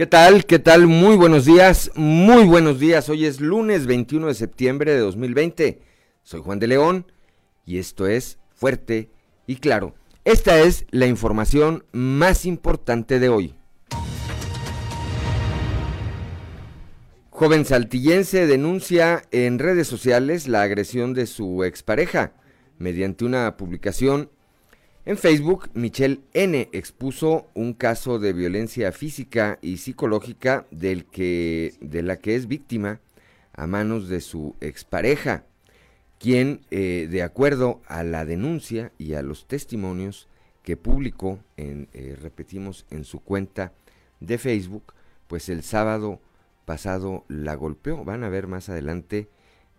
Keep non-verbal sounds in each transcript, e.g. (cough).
¿Qué tal? ¿Qué tal? Muy buenos días, muy buenos días. Hoy es lunes 21 de septiembre de 2020. Soy Juan de León y esto es Fuerte y Claro. Esta es la información más importante de hoy. Joven saltillense denuncia en redes sociales la agresión de su expareja. Mediante una publicación en Facebook, Michelle N. expuso un caso de violencia física y psicológica del que, de la que es víctima a manos de su expareja, quien, eh, de acuerdo a la denuncia y a los testimonios que publicó, en, eh, repetimos, en su cuenta de Facebook, pues el sábado pasado la golpeó. Van a ver más adelante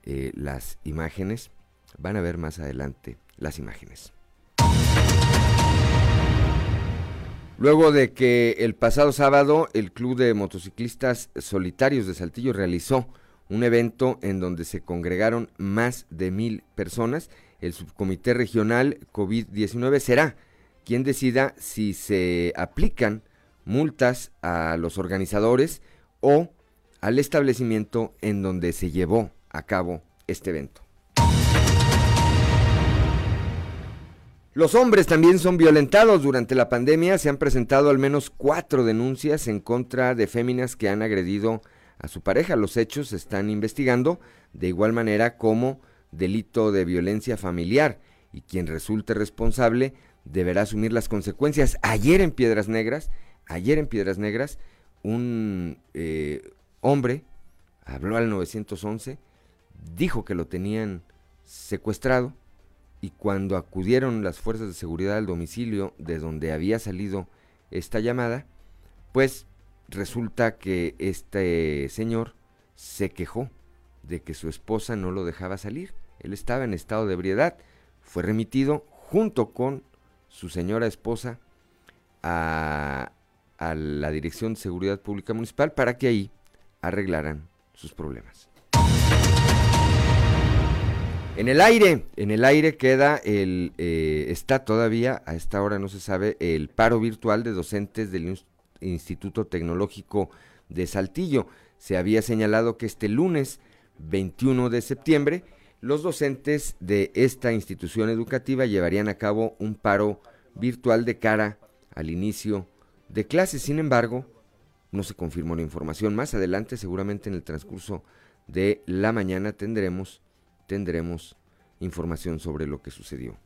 eh, las imágenes. Van a ver más adelante las imágenes. Luego de que el pasado sábado el Club de Motociclistas Solitarios de Saltillo realizó un evento en donde se congregaron más de mil personas, el subcomité regional COVID-19 será quien decida si se aplican multas a los organizadores o al establecimiento en donde se llevó a cabo este evento. Los hombres también son violentados. Durante la pandemia se han presentado al menos cuatro denuncias en contra de féminas que han agredido a su pareja. Los hechos se están investigando de igual manera como delito de violencia familiar y quien resulte responsable deberá asumir las consecuencias. Ayer en Piedras Negras, ayer en Piedras Negras, un eh, hombre habló al 911, dijo que lo tenían secuestrado y cuando acudieron las fuerzas de seguridad al domicilio de donde había salido esta llamada, pues resulta que este señor se quejó de que su esposa no lo dejaba salir. Él estaba en estado de ebriedad, fue remitido junto con su señora esposa a, la Dirección de Seguridad Pública Municipal para que ahí arreglaran sus problemas. En el aire, en el aire queda el, eh, está todavía, a esta hora no se sabe, el paro virtual de docentes del Instituto Tecnológico de Saltillo. Se había señalado que este lunes 21 de septiembre los docentes de esta institución educativa llevarían a cabo un paro virtual de cara al inicio de clases. Sin embargo, no se confirmó la información. Más adelante, seguramente en el transcurso de la mañana, tendremos tendremos información sobre lo que sucedió.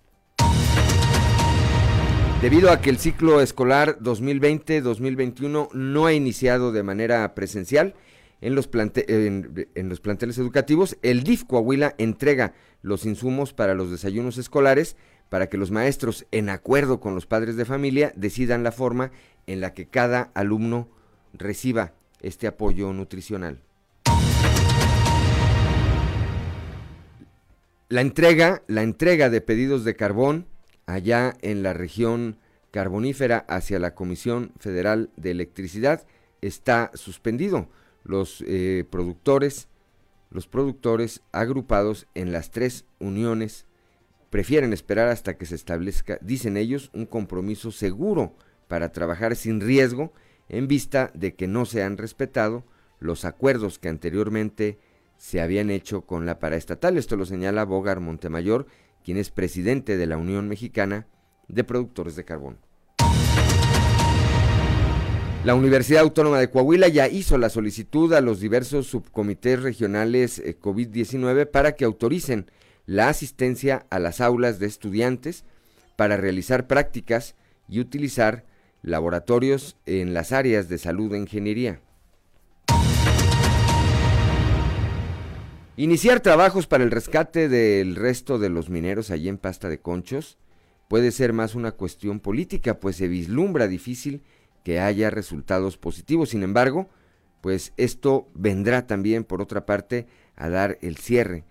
Debido a que el ciclo escolar 2020-2021 no ha iniciado de manera presencial en los, planteles educativos, el DIF Coahuila entrega los insumos para los desayunos escolares para que los maestros, en acuerdo con los padres de familia, decidan la forma en la que cada alumno reciba este apoyo nutricional. La entrega, la entrega de pedidos de carbón allá en la región carbonífera hacia la Comisión Federal de Electricidad está suspendido. Los eh, productores, los productores agrupados en las tres uniones prefieren esperar hasta que se establezca, dicen ellos, un compromiso seguro para trabajar sin riesgo en vista de que no se han respetado los acuerdos que anteriormente se habían hecho con la paraestatal. Esto lo señala Bogar Montemayor, quien es presidente de la Unión Mexicana de Productores de Carbón. La Universidad Autónoma de Coahuila ya hizo la solicitud a los diversos subcomités regionales eh, COVID-19 para que autoricen la asistencia a las aulas de estudiantes para realizar prácticas y utilizar laboratorios en las áreas de salud e ingeniería. Iniciar trabajos para el rescate del resto de los mineros allí en Pasta de Conchos puede ser más una cuestión política, pues se vislumbra difícil que haya resultados positivos. Sin embargo, pues esto vendrá también, por otra parte, a dar el cierre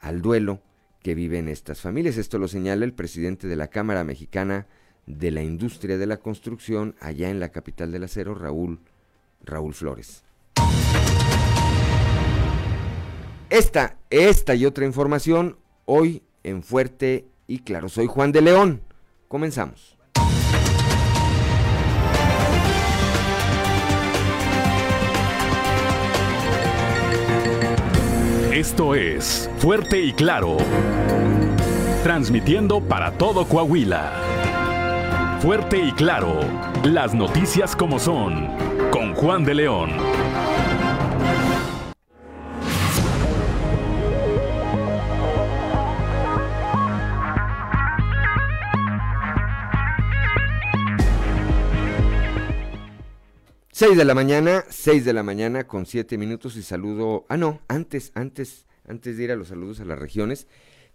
al duelo que viven estas familias. Esto lo señala el presidente de la Cámara Mexicana de la Industria de la Construcción allá en la capital del acero, Raúl, Raúl Flores. Esta, esta y otra información hoy en Fuerte y Claro. Soy Juan de León. Comenzamos. Esto es Fuerte y Claro. Transmitiendo para todo Coahuila. Fuerte y Claro. Las noticias como son. Con Juan de León. 6 de la mañana, 6 de la mañana con 7 minutos y saludo. Ah, no, antes, antes, antes de ir a los saludos a las regiones,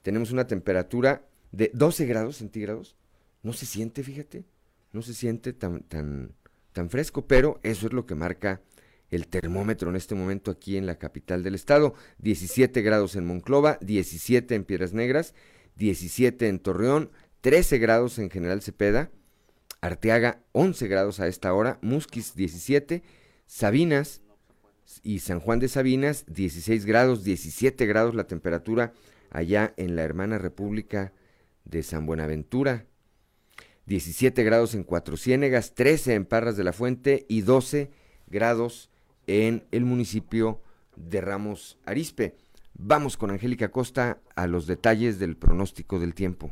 tenemos una temperatura de 12 grados centígrados. No se siente, fíjate, no se siente tan, tan, tan fresco, pero eso es lo que marca el termómetro en este momento aquí en la capital del estado. 17 grados en Monclova, 17 en Piedras Negras, 17 en Torreón, 13 grados en General Cepeda Arteaga 11 grados a esta hora, Musquis 17, Sabinas y San Juan de Sabinas 16 grados, 17 grados la temperatura allá en la hermana República de San Buenaventura, 17 grados en Cuatro Ciénegas, 13 en Parras de la Fuente y 12 grados en el municipio de Ramos Arispe. Vamos con Angélica Costa a los detalles del pronóstico del tiempo.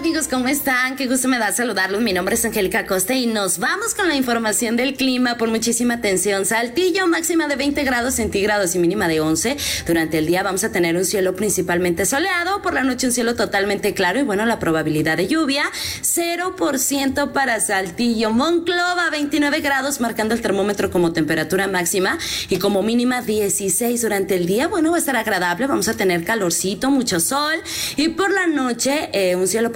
Amigos? ¿Cómo están? Qué gusto me da saludarlos. Mi nombre es Angélica Costa y nos vamos con la información del clima por muchísima atención. Saltillo máxima de 20 grados centígrados y mínima de 11. Durante el día vamos a tener un cielo principalmente soleado, por la noche un cielo totalmente claro y bueno, la probabilidad de lluvia 0% para Saltillo. Monclova 29 grados marcando el termómetro como temperatura máxima y como mínima 16 durante el día. Bueno, va a estar agradable, vamos a tener calorcito, mucho sol y por la noche eh, un cielo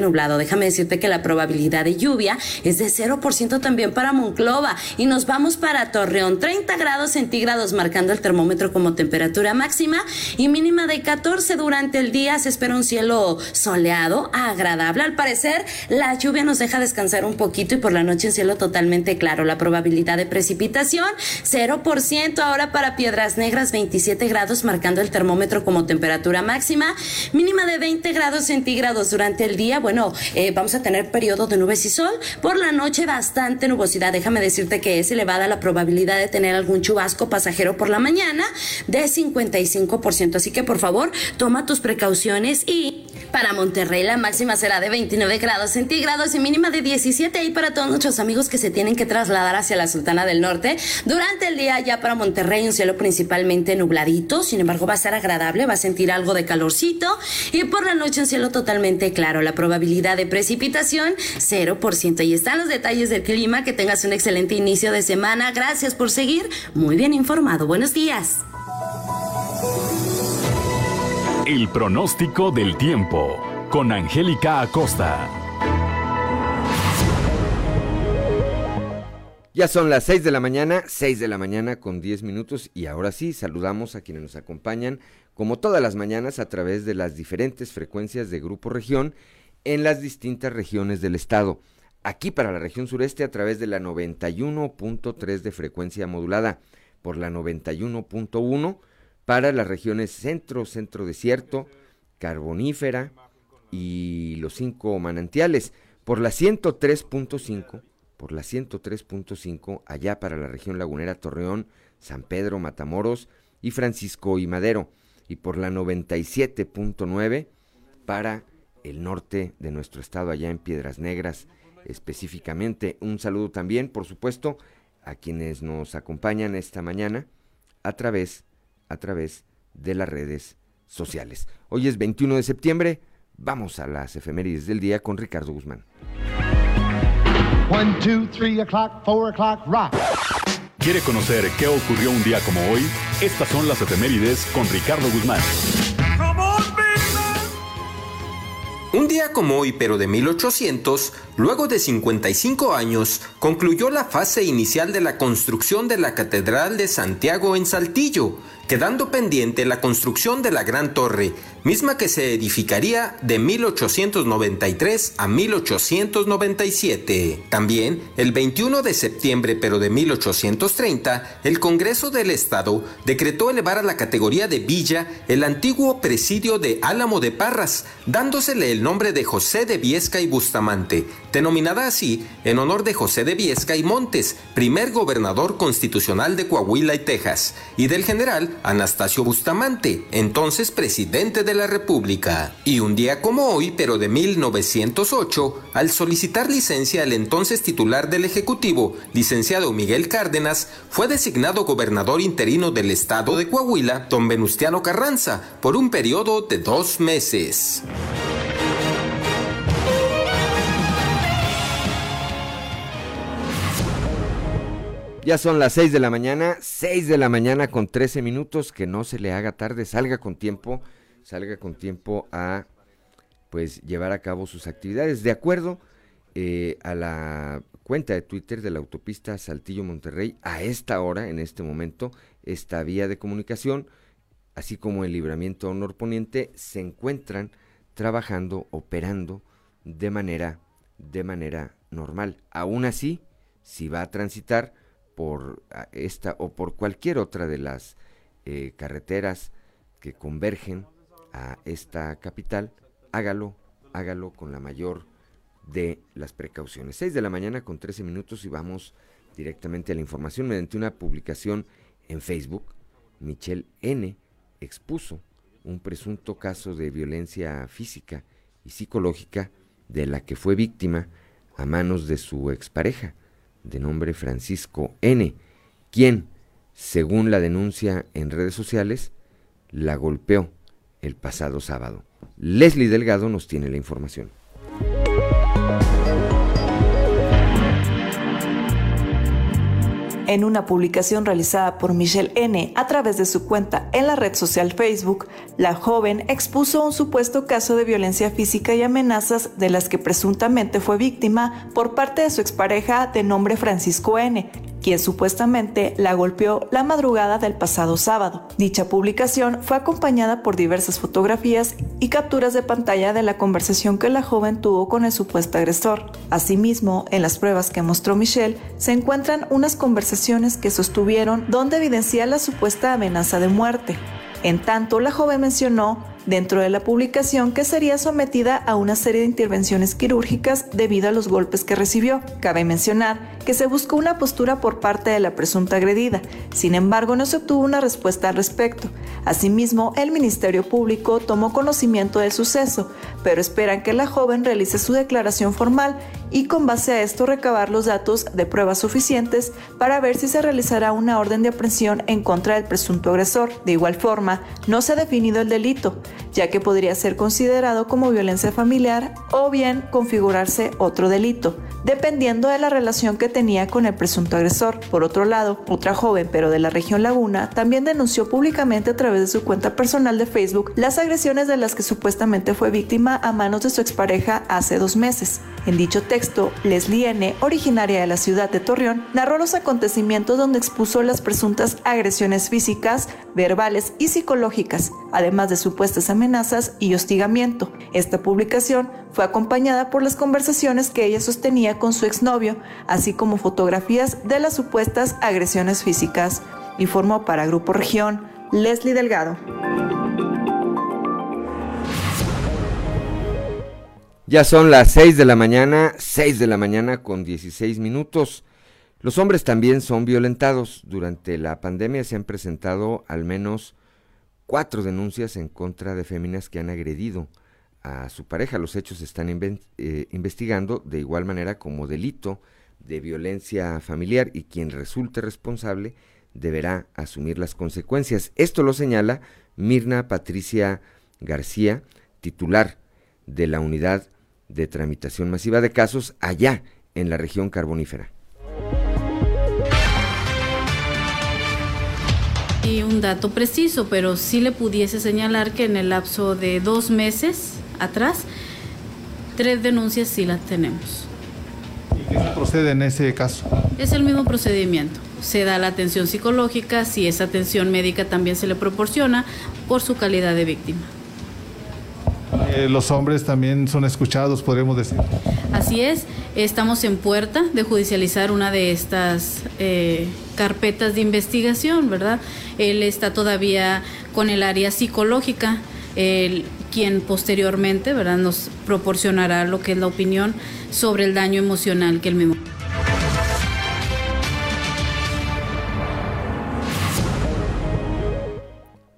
nublado. Déjame decirte que la probabilidad de lluvia es de 0% también para Monclova. Y nos vamos para Torreón, 30 grados centígrados marcando el termómetro como temperatura máxima y mínima de 14 durante el día. Se espera un cielo soleado, agradable. Al parecer, la lluvia nos deja descansar un poquito y por la noche un cielo totalmente claro. La probabilidad de precipitación, 0%. Ahora para Piedras Negras, 27 grados marcando el termómetro como temperatura máxima, mínima de 20 grados centígrados durante el día, bueno, eh, vamos a tener periodo de nubes y sol. Por la noche bastante nubosidad. Déjame decirte que es elevada la probabilidad de tener algún chubasco pasajero por la mañana de 55%. Así que por favor, toma tus precauciones y para Monterrey la máxima será de 29 grados centígrados y mínima de 17 y para todos nuestros amigos que se tienen que trasladar hacia la Sultana del Norte. Durante el día ya para Monterrey un cielo principalmente nubladito, sin embargo va a ser agradable, va a sentir algo de calorcito y por la noche un cielo totalmente claro. La probabilidad de precipitación 0%. Y están los detalles del clima. Que tengas un excelente inicio de semana. Gracias por seguir muy bien informado. Buenos días. El pronóstico del tiempo con Angélica Acosta. Ya son las 6 de la mañana, 6 de la mañana con 10 minutos y ahora sí saludamos a quienes nos acompañan como todas las mañanas a través de las diferentes frecuencias de Grupo Región en las distintas regiones del estado. Aquí para la región sureste a través de la 91.3 de frecuencia modulada, por la 91.1 para las regiones centro, centro desierto, carbonífera y los cinco manantiales, por la 103.5, por la 103.5 allá para la región lagunera Torreón, San Pedro, Matamoros y Francisco y Madero, y por la 97.9 para el norte de nuestro estado allá en Piedras Negras específicamente. Un saludo también, por supuesto, a quienes nos acompañan esta mañana a través a través de las redes sociales. Hoy es 21 de septiembre, vamos a las efemérides del día con Ricardo Guzmán. ¿Quiere conocer qué ocurrió un día como hoy? Estas son las efemérides con Ricardo Guzmán. Un día como hoy, pero de 1800, luego de 55 años, concluyó la fase inicial de la construcción de la Catedral de Santiago en Saltillo, quedando pendiente la construcción de la Gran Torre, misma que se edificaría de 1893 a 1897. También, el 21 de septiembre pero de 1830, el Congreso del Estado decretó elevar a la categoría de villa el antiguo presidio de Álamo de Parras, dándosele el nombre de José de Viesca y Bustamante, denominada así en honor de José de Viesca y Montes, primer gobernador constitucional de Coahuila y Texas, y del general Anastasio Bustamante, entonces presidente de la República. Y un día como hoy, pero de 1908, al solicitar licencia el entonces titular del Ejecutivo, licenciado Miguel Cárdenas, fue designado gobernador interino del estado de Coahuila, don Venustiano Carranza, por un periodo de dos meses. Ya son las 6 de la mañana, 6 de la mañana con 13 minutos, que no se le haga tarde, salga con tiempo, salga con tiempo a pues llevar a cabo sus actividades. De acuerdo eh, a la cuenta de Twitter de la autopista Saltillo Monterrey, a esta hora, en este momento, esta vía de comunicación, así como el libramiento norponiente, se encuentran trabajando, operando de manera, de manera normal. Aún así, si va a transitar, por esta o por cualquier otra de las eh, carreteras que convergen a esta capital, hágalo, hágalo con la mayor de las precauciones. 6 de la mañana con 13 minutos y vamos directamente a la información. Mediante una publicación en Facebook, Michelle N. expuso un presunto caso de violencia física y psicológica de la que fue víctima a manos de su expareja de nombre Francisco N., quien, según la denuncia en redes sociales, la golpeó el pasado sábado. Leslie Delgado nos tiene la información. En una publicación realizada por Michelle N. a través de su cuenta en la red social Facebook, la joven expuso un supuesto caso de violencia física y amenazas de las que presuntamente fue víctima por parte de su expareja de nombre Francisco N., quien supuestamente la golpeó la madrugada del pasado sábado. Dicha publicación fue acompañada por diversas fotografías y capturas de pantalla de la conversación que la joven tuvo con el supuesto agresor. Asimismo, en las pruebas que mostró Michelle, se encuentran unas conversaciones que sostuvieron donde evidencia la supuesta amenaza de muerte. En tanto, la joven mencionó dentro de la publicación que sería sometida a una serie de intervenciones quirúrgicas debido a los golpes que recibió. Cabe mencionar que se buscó una postura por parte de la presunta agredida, sin embargo no se obtuvo una respuesta al respecto. Asimismo, el Ministerio Público tomó conocimiento del suceso, pero esperan que la joven realice su declaración formal y con base a esto recabar los datos de pruebas suficientes para ver si se realizará una orden de aprehensión en contra del presunto agresor. De igual forma, no se ha definido el delito, ya que podría ser considerado como violencia familiar o bien configurarse otro delito, dependiendo de la relación que tenía con el presunto agresor. Por otro lado, otra joven, pero de la región Laguna, también denunció públicamente a través de su cuenta personal de Facebook las agresiones de las que supuestamente fue víctima a manos de su expareja hace dos meses. En dicho texto, Leslie N., originaria de la ciudad de Torreón, narró los acontecimientos donde expuso las presuntas agresiones físicas, verbales y psicológicas, además de supuestas amenazas y hostigamiento. Esta publicación fue acompañada por las conversaciones que ella sostenía con su exnovio, así como fotografías de las supuestas agresiones físicas. Informó para Grupo Región Leslie Delgado. Ya son las 6 de la mañana, 6 de la mañana con 16 minutos. Los hombres también son violentados. Durante la pandemia se han presentado al menos cuatro denuncias en contra de féminas que han agredido a su pareja. Los hechos se están eh, investigando de igual manera como delito de violencia familiar y quien resulte responsable deberá asumir las consecuencias. Esto lo señala Mirna Patricia García, titular de la unidad de tramitación masiva de casos allá en la región carbonífera. Y un dato preciso, pero sí le pudiese señalar que en el lapso de dos meses atrás, tres denuncias sí las tenemos. ¿Qué se procede en ese caso? Es el mismo procedimiento. Se da la atención psicológica, si esa atención médica también se le proporciona por su calidad de víctima. Eh, los hombres también son escuchados, podríamos decir. Así es, estamos en puerta de judicializar una de estas eh, carpetas de investigación, ¿verdad? Él está todavía con el área psicológica, el, quien posteriormente, ¿verdad?, nos proporcionará lo que es la opinión sobre el daño emocional que el mismo.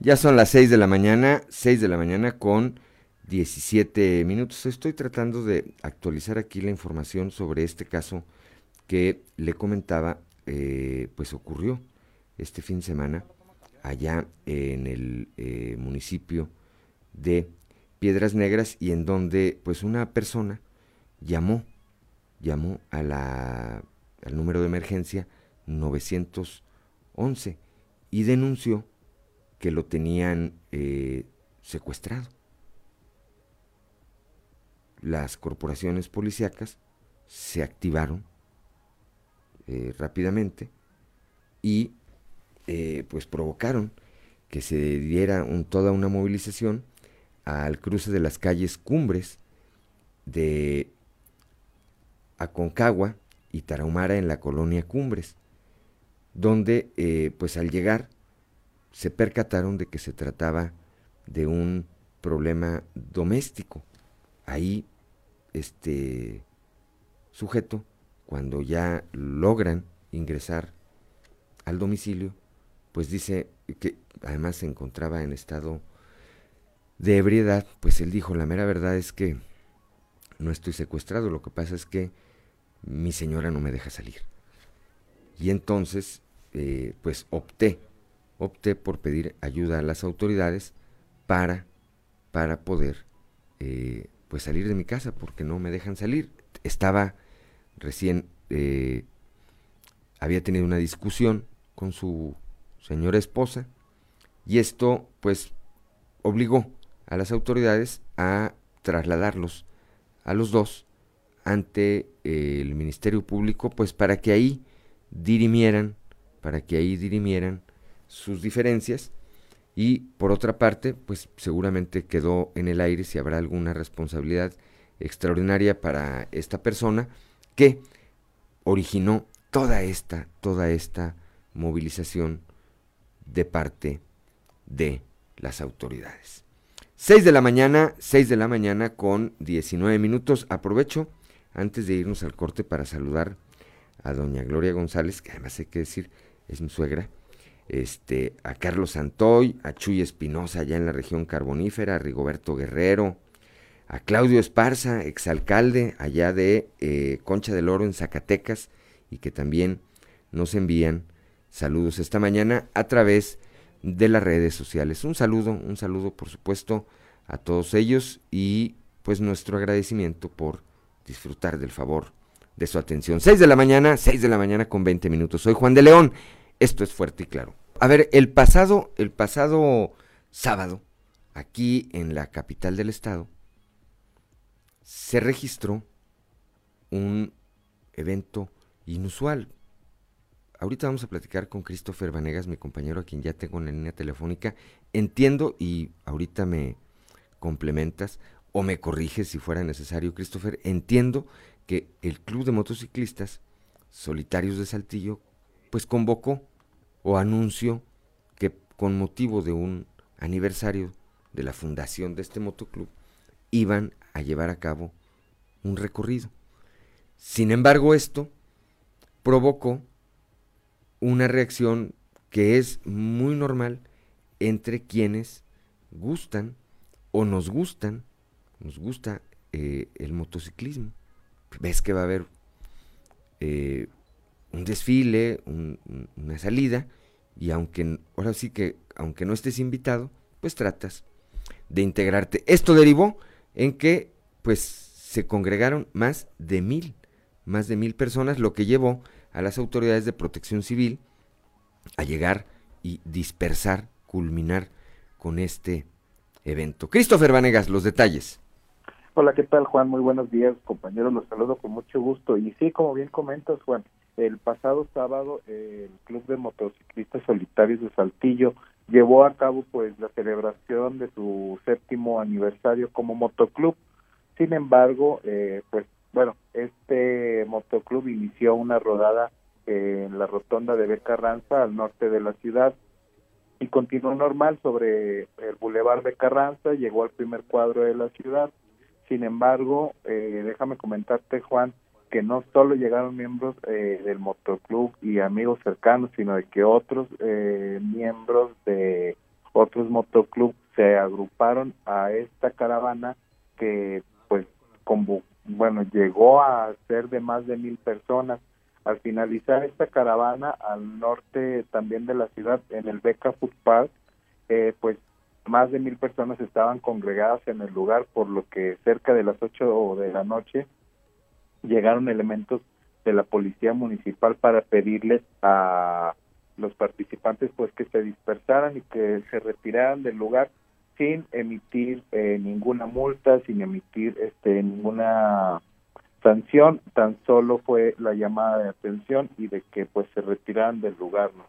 Ya son las 6 de la mañana, 6 de la mañana con 17 minutos. Estoy tratando de actualizar aquí la información sobre este caso que le comentaba, eh, pues ocurrió este fin de semana allá en el eh, municipio de Piedras Negras y en donde pues una persona llamó, llamó a la, al número de emergencia 911 y denunció que lo tenían eh, secuestrado las corporaciones policíacas se activaron eh, rápidamente y eh, pues provocaron que se diera toda una movilización al cruce de las calles Cumbres de Aconcagua y Tarahumara en la colonia Cumbres, donde eh, pues al llegar se percataron de que se trataba de un problema doméstico. Ahí este sujeto, cuando ya logran ingresar al domicilio, pues dice que además se encontraba en estado de ebriedad, pues él dijo, la mera verdad es que no estoy secuestrado, lo que pasa es que mi señora no me deja salir. Y entonces, eh, pues opté, opté por pedir ayuda a las autoridades para, para poder eh, pues salir de mi casa porque no me dejan salir. Estaba recién, eh, había tenido una discusión con su señora esposa y esto pues obligó a las autoridades a trasladarlos a los dos ante el Ministerio Público pues para que ahí dirimieran, para que ahí dirimieran sus diferencias y por otra parte, pues seguramente quedó en el aire si habrá alguna responsabilidad extraordinaria para esta persona que originó toda esta, toda esta movilización de parte de las autoridades. 6 de la mañana, 6 de la mañana con 19 minutos. Aprovecho antes de irnos al corte para saludar a doña Gloria González, que además hay que decir es mi suegra, este, a Carlos Santoy, a Chuy Espinosa allá en la región carbonífera, a Rigoberto Guerrero, a Claudio Esparza, exalcalde allá de eh, Concha del Oro en Zacatecas, y que también nos envían saludos esta mañana a través de las redes sociales. Un saludo, un saludo por supuesto a todos ellos y pues nuestro agradecimiento por disfrutar del favor de su atención. 6 de la mañana, 6 de la mañana con 20 minutos. Soy Juan de León. Esto es fuerte y claro. A ver, el pasado, el pasado sábado, aquí en la capital del estado, se registró un evento inusual. Ahorita vamos a platicar con Christopher Vanegas, mi compañero a quien ya tengo en la línea telefónica. Entiendo y ahorita me complementas o me corriges si fuera necesario, Christopher. Entiendo que el Club de Motociclistas Solitarios de Saltillo pues convocó o anunció que con motivo de un aniversario de la fundación de este motoclub iban a llevar a cabo un recorrido. Sin embargo, esto provocó una reacción que es muy normal entre quienes gustan o nos gustan, nos gusta eh, el motociclismo. Ves que va a haber eh, un desfile, una salida, y aunque ahora sí que, aunque no estés invitado, pues tratas de integrarte. Esto derivó en que, pues, se congregaron más de mil, más de mil personas, lo que llevó a las autoridades de protección civil a llegar y dispersar, culminar con este evento. Christopher Vanegas, los detalles. Hola, ¿qué tal Juan? Muy buenos días, compañeros. Los saludo con mucho gusto. Y sí, como bien comentas, Juan, el pasado sábado el Club de Motociclistas Solitarios de Saltillo llevó a cabo pues la celebración de su séptimo aniversario como motoclub. Sin embargo, eh, pues bueno, este motoclub inició una rodada en la rotonda de Becarranza al norte de la ciudad y continuó normal sobre el bulevar de Carranza, llegó al primer cuadro de la ciudad. Sin embargo, eh, déjame comentarte, Juan, que no solo llegaron miembros eh, del motoclub y amigos cercanos, sino de que otros eh, miembros de otros motoclubs se agruparon a esta caravana que, pues, como, bueno, llegó a ser de más de mil personas. Al finalizar esta caravana al norte también de la ciudad, en el Beca Food Park, eh, pues más de mil personas estaban congregadas en el lugar, por lo que cerca de las ocho de la noche llegaron elementos de la policía municipal para pedirles a los participantes pues que se dispersaran y que se retiraran del lugar sin emitir eh, ninguna multa, sin emitir este ninguna sanción tan solo fue la llamada de atención y de que pues se retiraran del lugar ¿no?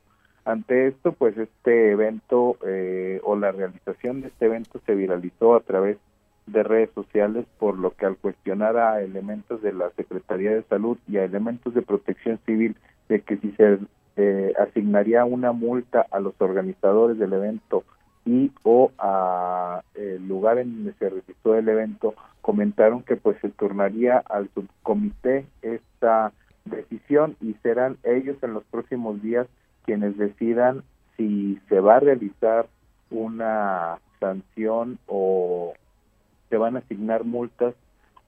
ante esto pues este evento eh, o la realización de este evento se viralizó a través de redes sociales por lo que al cuestionar a elementos de la Secretaría de Salud y a elementos de protección civil de que si se eh, asignaría una multa a los organizadores del evento y o a el lugar en donde se realizó el evento comentaron que pues se turnaría al subcomité esta decisión y serán ellos en los próximos días quienes decidan si se va a realizar una sanción o se van a asignar multas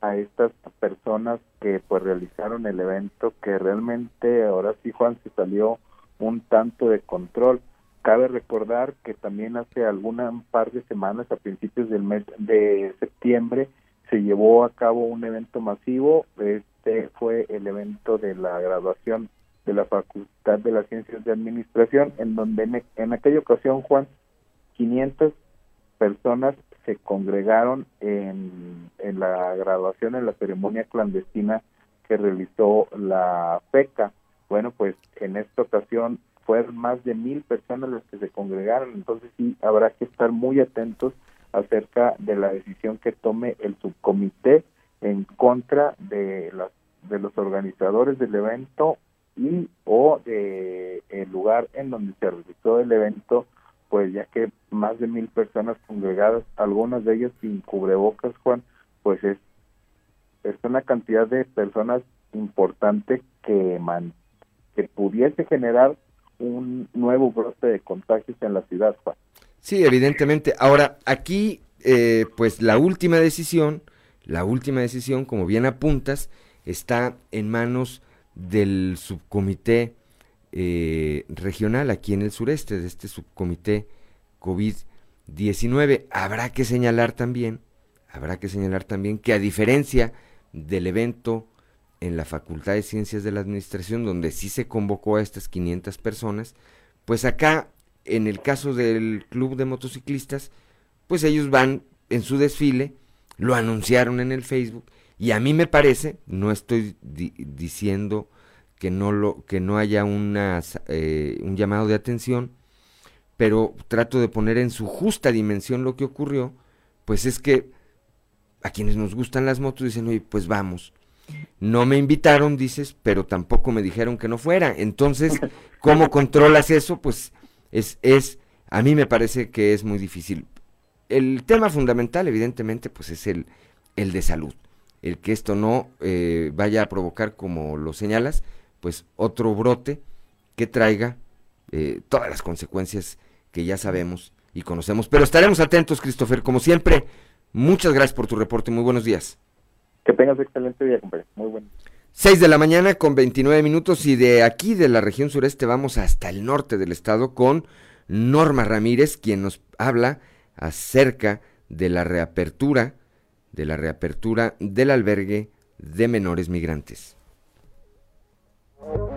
a estas personas que pues realizaron el evento que realmente ahora sí Juan se salió un tanto de control Cabe recordar que también hace alguna par de semanas, a principios del mes de septiembre, se llevó a cabo un evento masivo. Este fue el evento de la graduación de la Facultad de las Ciencias de Administración, en donde en, aquella ocasión, Juan, 500 personas se congregaron en, la graduación, en la ceremonia clandestina que realizó la FECA. Bueno, pues en esta ocasión fueron más de mil personas las que se congregaron, entonces sí habrá que estar muy atentos acerca de la decisión que tome el subcomité en contra de las de los organizadores del evento y o de el lugar en donde se realizó el evento pues ya que más de mil personas congregadas algunas de ellas sin cubrebocas Juan pues es es una cantidad de personas importante que man, que pudiese generar un nuevo brote de contagios en la ciudad, Juan. Sí, evidentemente. Ahora, aquí, eh, pues la última decisión, la última decisión, como bien apuntas, está en manos del subcomité eh, regional aquí en el sureste, de este subcomité COVID-19. Habrá que señalar también, habrá que señalar también que a diferencia del evento en la Facultad de Ciencias de la Administración, donde sí se convocó a estas 500 personas, pues acá, en el caso del Club de Motociclistas, pues ellos van en su desfile, lo anunciaron en el Facebook, y a mí me parece, no estoy diciendo que no, lo, que no haya una, eh, un llamado de atención, pero trato de poner en su justa dimensión lo que ocurrió, pues es que a quienes nos gustan las motos dicen, oye, pues vamos, no me invitaron, dices, pero tampoco me dijeron que no fuera. Entonces, (laughs) ¿cómo controlas eso? Pues es, es, a mí me parece que es muy difícil. El tema fundamental, evidentemente, pues es el, el de salud. El que esto no eh, vaya a provocar, como lo señalas, pues otro brote que traiga eh, todas las consecuencias que ya sabemos y conocemos. Pero estaremos atentos, Christopher. Como siempre, muchas gracias por tu reporte. Muy buenos días. Que tengas excelente día, compadre. Muy bueno. 6 de la mañana con 29 minutos y de aquí de la región sureste vamos hasta el norte del estado con Norma Ramírez, quien nos habla acerca de la reapertura, de la reapertura del albergue de menores migrantes Oh.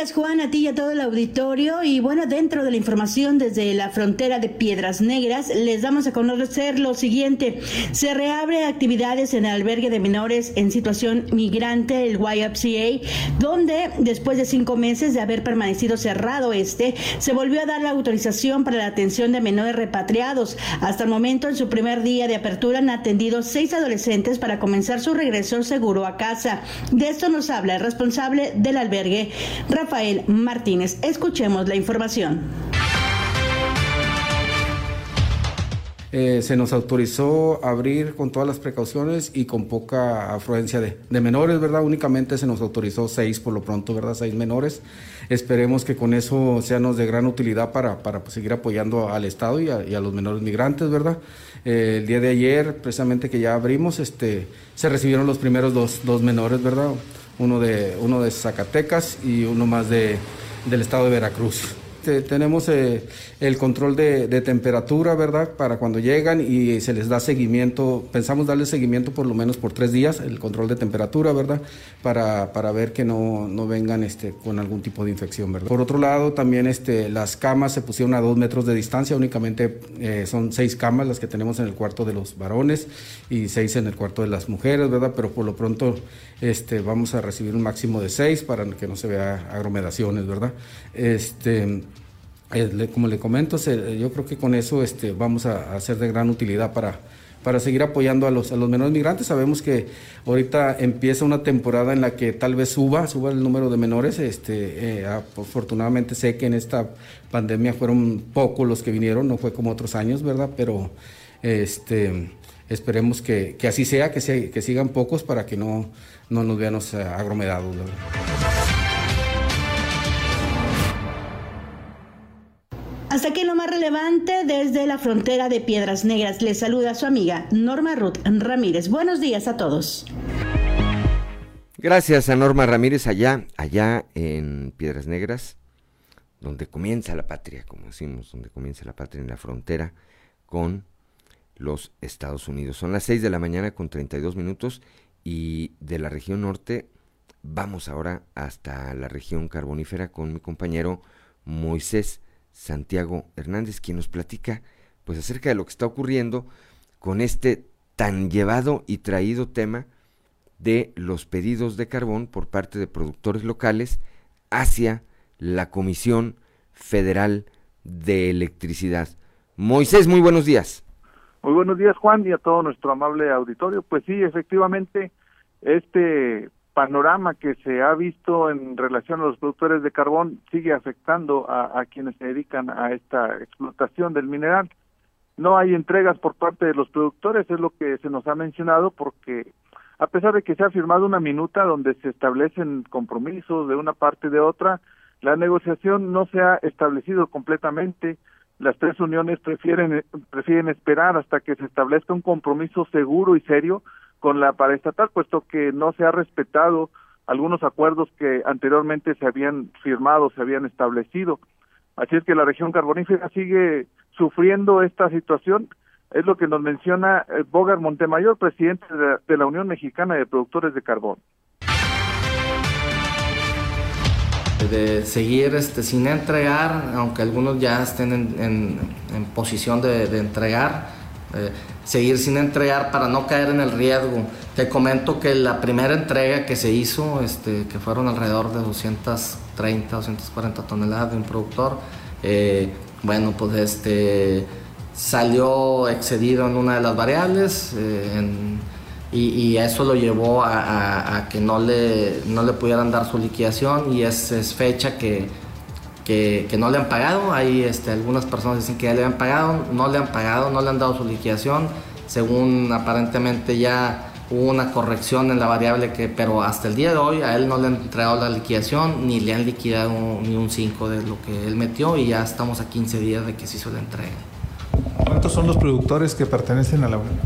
Días, Juan, a ti y a todo el auditorio. Y bueno, dentro de la información desde la frontera de Piedras Negras, les damos a conocer lo siguiente. Se reabre actividades en el albergue de menores en situación migrante, el YFCA, donde después de cinco meses de haber permanecido cerrado este, se volvió a dar la autorización para la atención de menores repatriados. Hasta el momento, en su primer día de apertura, han atendido seis adolescentes para comenzar su regreso seguro a casa. De esto nos habla el responsable del albergue Rafael Martínez. Escuchemos la información. Eh, se nos autorizó abrir con todas las precauciones y con poca afluencia de, menores, ¿verdad? Únicamente se nos autorizó seis por lo pronto, ¿verdad? Seis menores. Esperemos que con eso seanos de gran utilidad para, para pues, seguir apoyando al Estado y a, los menores migrantes, ¿verdad? Eh, el día de ayer, precisamente que ya abrimos, este, se recibieron los primeros dos, dos menores, ¿verdad? Uno de, uno de Zacatecas y uno más de, del estado de Veracruz. Tenemos eh, el control de, temperatura, ¿verdad? Para cuando llegan y se les da seguimiento, pensamos darle seguimiento por lo menos por tres días, el control de temperatura, ¿verdad? Para, para ver que no, no, vengan este, con algún tipo de infección, ¿verdad? Por otro lado, también este, las camas se pusieron a dos metros de distancia, únicamente eh, son seis camas las que tenemos en el cuarto de los varones y seis en el cuarto de las mujeres, ¿verdad? Pero por lo pronto este, vamos a recibir un máximo de seis para que no se vea aglomeraciones, ¿verdad? Este, como le comento, yo creo que con eso este, vamos a, hacer de gran utilidad para, para seguir apoyando a los, a los menores migrantes. Sabemos que ahorita empieza una temporada en la que tal vez suba, suba el número de menores. Este, eh, afortunadamente sé que en esta pandemia fueron pocos los que vinieron, no fue como otros años, ¿verdad? Pero este, esperemos que, así sea, que, que sigan pocos para que no, no nos veamos eh, aglomerados. Hasta aquí lo más relevante desde la frontera de Piedras Negras. Le saluda su amiga Norma Ruth Ramírez. Buenos días a todos. Gracias a Norma Ramírez allá, allá en Piedras Negras, donde comienza la patria, como decimos, donde comienza la patria en la frontera con los Estados Unidos. Son las 6 de la mañana con 32 minutos y de la región norte vamos ahora hasta la región carbonífera con mi compañero Moisés Santiago Hernández, quien nos platica pues acerca de lo que está ocurriendo con este tan llevado y traído tema de los pedidos de carbón por parte de productores locales hacia la Comisión Federal de Electricidad. Moisés, muy buenos días. Muy buenos días, Juan, y a todo nuestro amable auditorio. Pues sí, efectivamente, este panorama que se ha visto en relación a los productores de carbón sigue afectando a, quienes se dedican a esta explotación del mineral. No hay entregas por parte de los productores, es lo que se nos ha mencionado, porque a pesar de que se ha firmado una minuta donde se establecen compromisos de una parte y de otra, la negociación no se ha establecido completamente. Las tres uniones prefieren, prefieren esperar hasta que se establezca un compromiso seguro y serio con la paraestatal, puesto que no se ha respetado algunos acuerdos que anteriormente se habían firmado, se habían establecido. Así es que la región carbonífera sigue sufriendo esta situación. Es lo que nos menciona eh, Bogar Montemayor, presidente de la Unión Mexicana de Productores de Carbón. de seguir este, sin entregar, aunque algunos ya estén en, en, posición de, de entregar, eh, seguir sin entregar para no caer en el riesgo. Te comento que la primera entrega que se hizo, este, que fueron alrededor de 230, 240 toneladas de un productor, eh, bueno, pues este, salió excedido en una de las variables eh, y, eso lo llevó a, que no le, no le pudieran dar su liquidación y es, es fecha que que, no le han pagado. Hay este, algunas personas dicen que ya le han pagado, no le han pagado, no le han dado su liquidación. Según aparentemente ya hubo una corrección en la variable que, pero hasta el día de hoy a él no le han entregado la liquidación ni le han liquidado ni un 5 de lo que él metió y ya estamos a 15 días de que se hizo la entrega. ¿Cuántos son los productores que pertenecen a la Unión?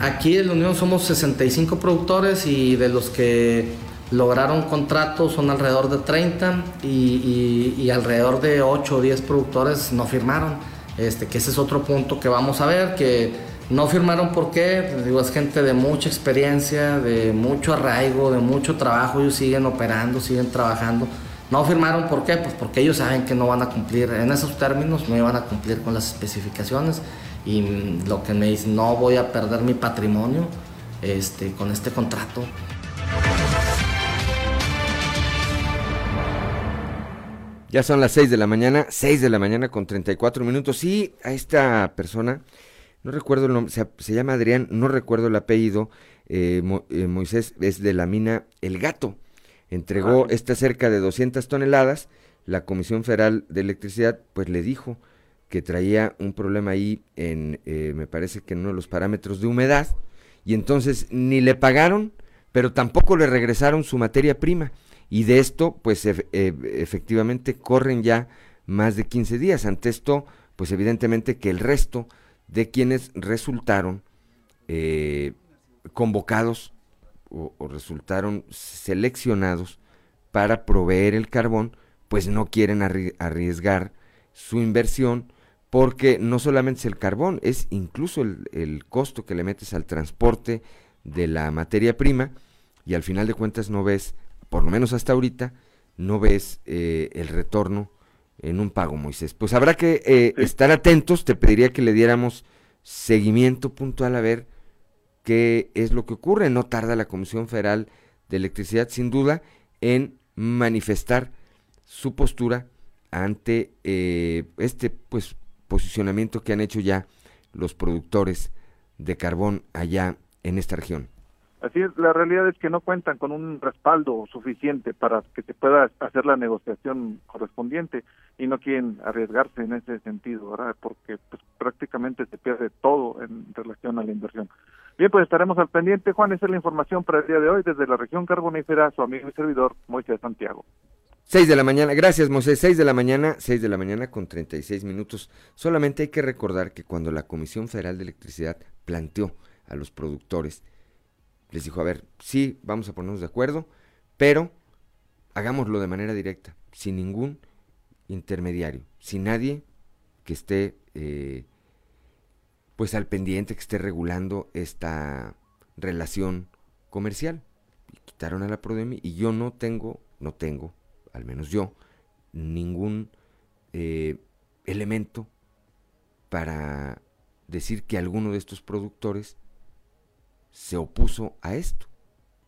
Aquí en la Unión somos 65 productores y de los que lograron contratos son alrededor de 30 y, alrededor de 8 o 10 productores no firmaron. Este, que ese es otro punto que vamos a ver, que no firmaron porque, digo, es gente de mucha experiencia, de mucho arraigo, de mucho trabajo, ellos siguen operando, siguen trabajando. No firmaron, ¿por qué? Pues porque ellos saben que no van a cumplir, en esos términos no iban a cumplir con las especificaciones y lo que me dicen, no voy a perder mi patrimonio este, con este contrato. Ya son las 6 de la mañana, 6 de la mañana con 34 minutos. Y a esta persona, no recuerdo el nombre, se, llama Adrián, no recuerdo el apellido, eh, eh, Moisés es de la mina El Gato. Entregó ah. esta cerca de 200 toneladas. La Comisión Federal de Electricidad, pues le dijo que traía un problema ahí en, eh, me parece que en uno de los parámetros de humedad. Y entonces ni le pagaron, pero tampoco le regresaron su materia prima y de esto, pues eh, efectivamente corren ya más de 15 días. Ante esto, pues evidentemente que el resto de quienes resultaron eh, convocados o, resultaron seleccionados para proveer el carbón, pues no quieren arriesgar su inversión porque no solamente es el carbón, es incluso el, costo que le metes al transporte de la materia prima y al final de cuentas no ves por lo menos hasta ahorita, no ves eh, el retorno en un pago, Moisés. Pues habrá que eh, estar atentos, te pediría que le diéramos seguimiento puntual a ver qué es lo que ocurre. No tarda la Comisión Federal de Electricidad, sin duda, en manifestar su postura ante eh, este pues posicionamiento que han hecho ya los productores de carbón allá en esta región. Así es, la realidad es que no cuentan con un respaldo suficiente para que se pueda hacer la negociación correspondiente y no quieren arriesgarse en ese sentido, ¿verdad? Porque pues, prácticamente se pierde todo en relación a la inversión. Bien, pues estaremos al pendiente. Juan, esa es la información para el día de hoy desde la región carbonífera, su amigo y servidor, Moisés Santiago. Seis de la mañana, gracias Moisés, seis de la mañana, seis de la mañana con treinta y seis minutos. Solamente hay que recordar que cuando la Comisión Federal de Electricidad planteó a los productores les dijo, a ver, sí, vamos a ponernos de acuerdo, pero hagámoslo de manera directa, sin ningún intermediario, sin nadie que esté eh, pues al pendiente, que esté regulando esta relación comercial. Y quitaron a la Prodemi y yo no tengo, no tengo, al menos yo, ningún eh, elemento para decir que alguno de estos productores se opuso a esto.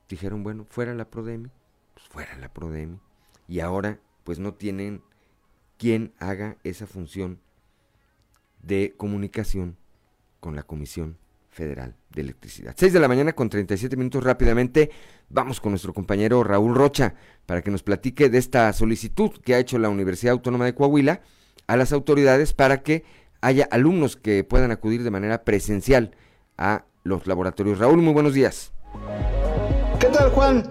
Dijeron, bueno, fuera la Prodemi, pues fuera la Prodemi. Y ahora, pues no tienen quien haga esa función de comunicación con la Comisión Federal de Electricidad. 6 de la mañana con 37 minutos rápidamente. Vamos con nuestro compañero Raúl Rocha para que nos platique de esta solicitud que ha hecho la Universidad Autónoma de Coahuila a las autoridades para que haya alumnos que puedan acudir de manera presencial a los laboratorios. Raúl, muy buenos días. ¿Qué tal, Juan?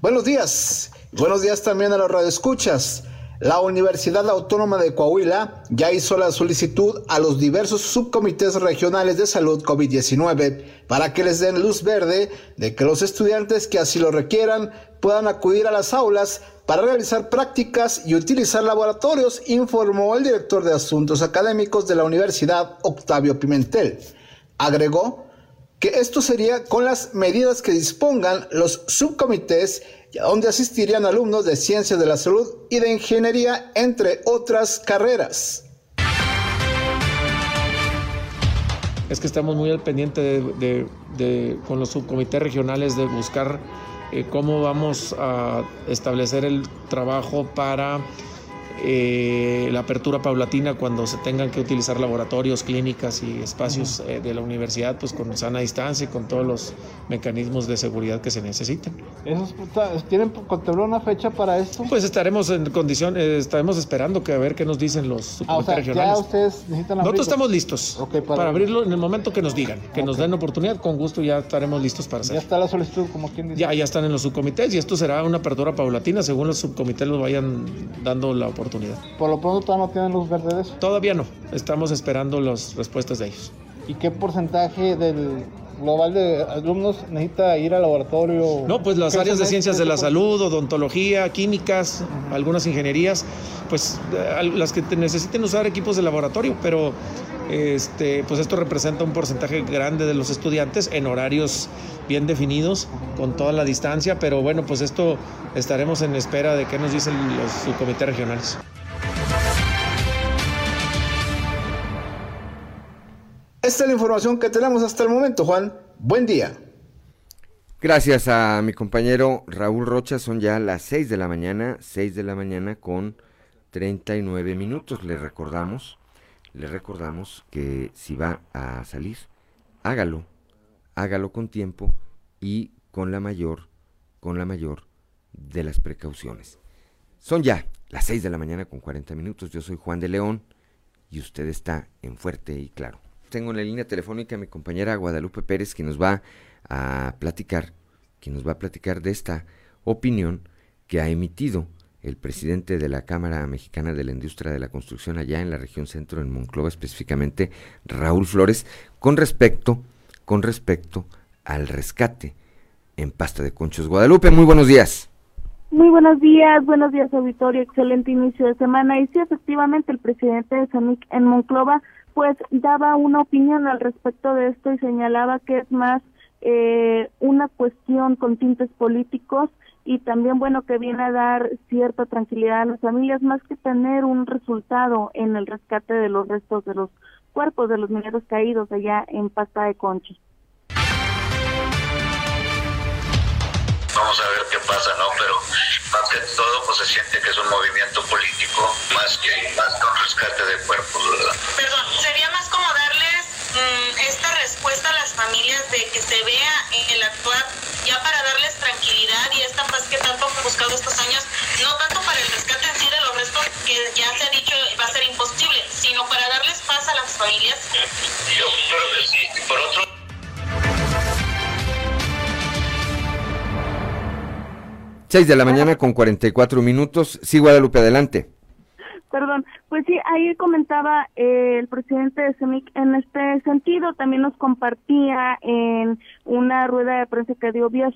Buenos días. Buenos días también a los radioescuchas. La Universidad Autónoma de Coahuila ya hizo la solicitud a los diversos subcomités regionales de salud COVID-19 para que les den luz verde de que los estudiantes que así lo requieran puedan acudir a las aulas para realizar prácticas y utilizar laboratorios, informó el director de Asuntos Académicos de la Universidad, Octavio Pimentel. Agregó que esto sería con las medidas que dispongan los subcomités donde asistirían alumnos de ciencias de la salud y de ingeniería, entre otras carreras. Es que estamos muy al pendiente con los subcomités regionales de buscar eh, cómo vamos a establecer el trabajo para eh, la apertura paulatina cuando se tengan que utilizar laboratorios, clínicas y espacios eh, de la universidad, pues con sana distancia y con todos los mecanismos de seguridad que se necesiten. ¿Tienen contemplado una fecha para esto? Pues estaremos en condición, eh, estaremos esperando que a ver qué nos dicen los ah, regionales. ustedes necesitan Nosotros estamos listos para, abrirlo en el momento que nos digan, que nos den oportunidad, con gusto ya estaremos listos para hacer. Ya está la solicitud, como quien dice. Ya, ya están en los subcomités y esto será una apertura paulatina según los subcomités los vayan dando la oportunidad. Por lo pronto todavía no tienen luz verde de eso. Todavía no, estamos esperando las respuestas de ellos. ¿Y qué porcentaje del global de alumnos necesita ir al laboratorio? No, pues las áreas de ciencias de la salud, odontología, químicas, algunas ingenierías, pues eh, las que necesiten usar equipos de laboratorio, pero Este, pues esto representa un porcentaje grande de los estudiantes en horarios bien definidos, con toda la distancia, pero bueno, pues esto estaremos en espera de qué nos dicen los subcomités regionales. Esta es la información que tenemos hasta el momento, Juan. Buen día. Gracias a mi compañero Raúl Rocha, son ya las 6 de la mañana, 6 de la mañana con 39 minutos. Le recordamos, le recordamos que si va a salir, hágalo, hágalo con tiempo y con la mayor, con la mayor de las precauciones. Son ya las 6 de la mañana con 40 minutos. Yo soy Juan de León y usted está en Fuerte y Claro. Tengo en la línea telefónica a mi compañera Guadalupe Pérez que nos va a platicar, que nos va a platicar de esta opinión que ha emitido el presidente de la Cámara Mexicana de la Industria de la Construcción allá en la región centro, en Monclova específicamente, Raúl Flores, con respecto, con respecto al rescate en pasta de conchos. Guadalupe, muy buenos días. Muy buenos días, buenos días auditorio, excelente inicio de semana. Y sí, efectivamente, el presidente de Sanic en Monclova, pues daba una opinión al respecto de esto y señalaba que es más eh, una cuestión con tintes políticos y también bueno que viene a dar cierta tranquilidad a las familias más que tener un resultado en el rescate de los restos de los cuerpos de los mineros caídos allá en Pasta de Conchos. Vamos a ver qué pasa, ¿no? Pero que todo, pues se siente que es un movimiento político más que, más que un rescate de cuerpos, ¿verdad? Perdón, sería más como darles mmm, esta respuesta a las familias de que se vea en el actuar ya para darles tranquilidad y esta paz que tanto han buscado estos años, no tanto para el rescate en sí de los restos que ya se ha dicho va a ser imposible, sino para darles paz a las familias. Yo creo que sí. Por otro 6 de la mañana con 44 minutos. Sí, Guadalupe, adelante. Perdón, pues sí, ahí comentaba eh, el presidente de CEMIC en este sentido, también nos compartía en una rueda de prensa que dio vía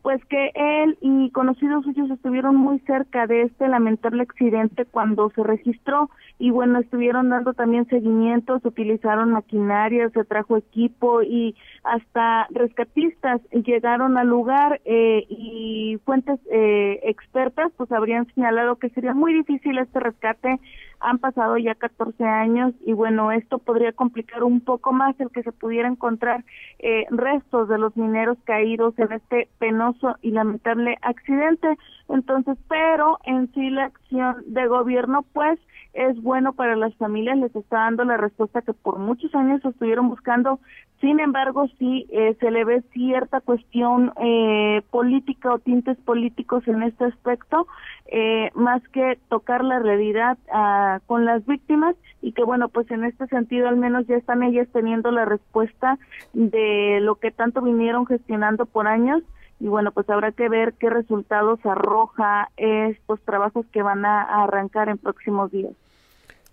pues que él y conocidos suyos estuvieron muy cerca de este lamentable accidente cuando se registró. Y bueno, estuvieron dando también seguimiento, se utilizaron maquinaria, se trajo equipo y hasta rescatistas llegaron al lugar eh, y fuentes eh, expertas pues habrían señalado que sería muy difícil este rescate han pasado ya 14 años y bueno, esto podría complicar un poco más el que se pudiera encontrar eh, restos de los mineros caídos en este penoso y lamentable accidente. Entonces, pero en sí la acción de gobierno pues es bueno para las familias, les está dando la respuesta que por muchos años estuvieron buscando. Sin embargo, sí eh, se le ve cierta cuestión eh, política o tintes políticos en este aspecto, eh, más que tocar la realidad ah, con las víctimas y que bueno, pues en este sentido al menos ya están ellas teniendo la respuesta de lo que tanto vinieron gestionando por años y bueno, pues habrá que ver qué resultados arroja estos trabajos que van a, arrancar en próximos días.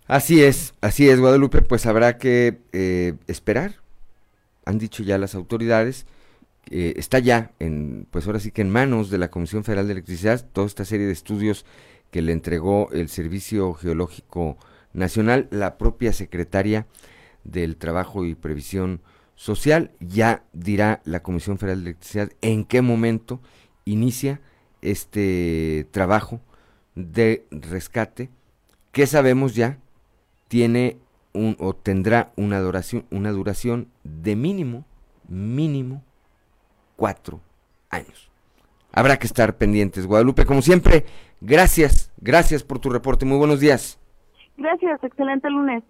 Así es, así es, Guadalupe, pues habrá que eh, esperar. Han dicho ya las autoridades, está ya en, pues ahora sí que en manos de la Comisión Federal de Electricidad toda esta serie de estudios que le entregó el Servicio Geológico Nacional, la propia secretaria del Trabajo y Previsión social, ya dirá la Comisión Federal de Electricidad en qué momento inicia este trabajo de rescate que sabemos ya tiene un, o tendrá una duración, una duración de mínimo, mínimo cuatro años. Habrá que estar pendientes. Guadalupe, como siempre, gracias, gracias por tu reporte. Muy buenos días. Gracias, excelente lunes.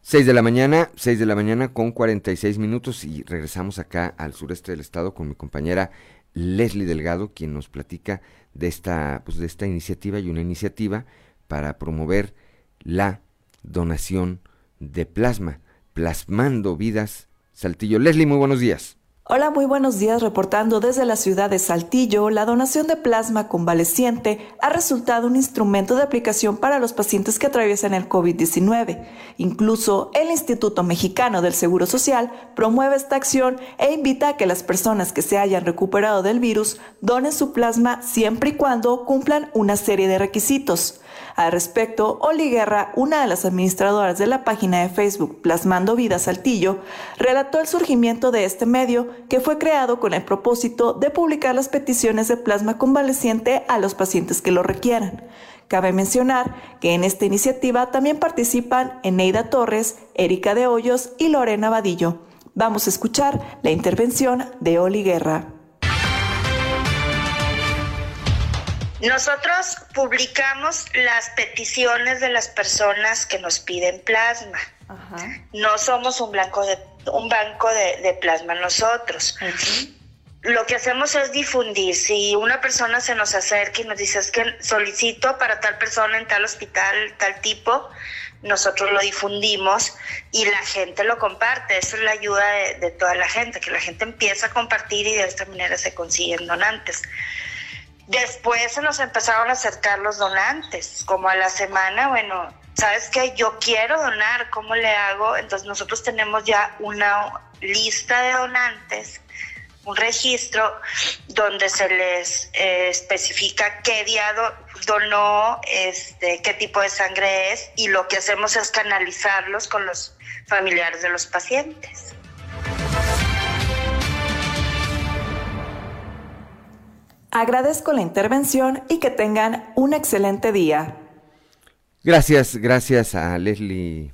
6 de la mañana, 6 de la mañana con 46 minutos y regresamos acá al sureste del estado con mi compañera Leslie Delgado, quien nos platica de esta, pues de esta iniciativa y una iniciativa para promover la donación de plasma, plasmando vidas. Saltillo. Leslie, muy buenos días. Hola, muy buenos días. Reportando desde la ciudad de Saltillo, la donación de plasma convaleciente ha resultado un instrumento de aplicación para los pacientes que atraviesan el COVID-19. Incluso el Instituto Mexicano del Seguro Social promueve esta acción e invita a que las personas que se hayan recuperado del virus donen su plasma siempre y cuando cumplan una serie de requisitos. Al respecto, Oli Guerra, una de las administradoras de la página de Facebook Plasmando Vida Saltillo, relató el surgimiento de este medio que fue creado con el propósito de publicar las peticiones de plasma convaleciente a los pacientes que lo requieran. Cabe mencionar que en esta iniciativa también participan Eneida Torres, Erika de Hoyos y Lorena Vadillo. Vamos a escuchar la intervención de Oli Guerra. Nosotros publicamos las peticiones de las personas que nos piden plasma. No somos un, blanco de, un banco de, plasma nosotros. Lo que hacemos es difundir. Si una persona se nos acerca y nos dice es que solicito para tal persona en tal hospital, tal tipo, nosotros lo difundimos y la gente lo comparte. Esa es la ayuda de, de toda la gente, que la gente empieza a compartir y de esta manera se consiguen donantes. Después se nos empezaron a acercar los donantes, como a la semana, bueno, ¿sabes qué? Yo quiero donar, ¿cómo le hago? Entonces nosotros tenemos ya una lista de donantes, un registro donde se les eh, especifica qué día donó, este, qué tipo de sangre es y lo que hacemos es canalizarlos con los familiares de los pacientes. Agradezco la intervención y que tengan un excelente día. Gracias, gracias a Leslie,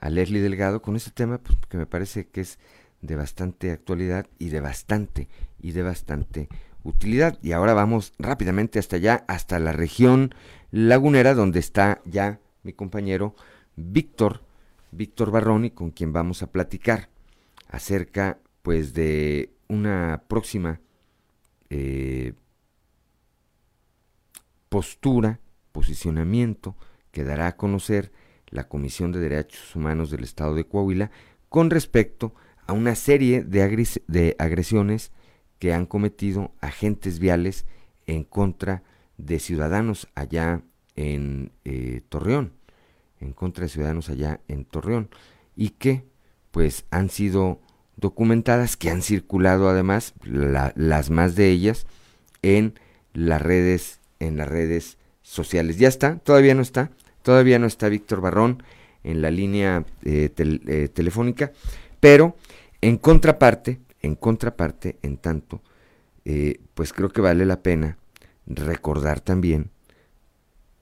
a Leslie Delgado con este tema, pues, que me parece que es de bastante actualidad y de bastante, y de bastante utilidad. Y ahora vamos rápidamente hasta allá, hasta la región lagunera, donde está ya mi compañero Víctor, Víctor Barroni, con quien vamos a platicar acerca pues de una próxima eh, postura, posicionamiento que dará a conocer la Comisión de Derechos Humanos del Estado de Coahuila con respecto a una serie de, agresiones que han cometido agentes viales en contra de ciudadanos allá en eh, Torreón, en contra de ciudadanos allá en Torreón, y que pues han sido documentadas que han circulado además, las más de ellas, en las redes, en las redes sociales. Ya está, todavía no está, todavía no está Víctor Barrón en la línea eh, eh, telefónica, pero en contraparte, en contraparte, en tanto, eh, pues creo que vale la pena recordar también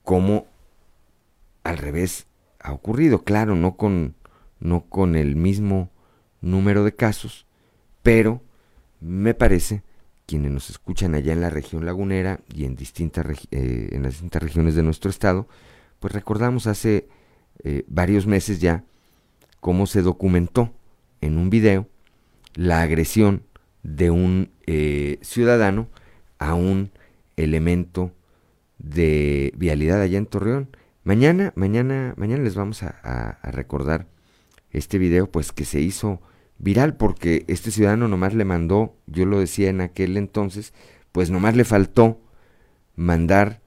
cómo al revés ha ocurrido, claro, no con, no con el mismo número de casos, pero me parece quienes nos escuchan allá en la región lagunera y en distintas eh, en las distintas regiones de nuestro estado, pues recordamos hace eh, varios meses ya cómo se documentó en un video la agresión de un eh, ciudadano a un elemento de vialidad allá en Torreón. Mañana, mañana, mañana les vamos a recordar este video, pues que se hizo viral porque este ciudadano nomás le mandó, yo lo decía en aquel entonces, pues nomás le faltó mandar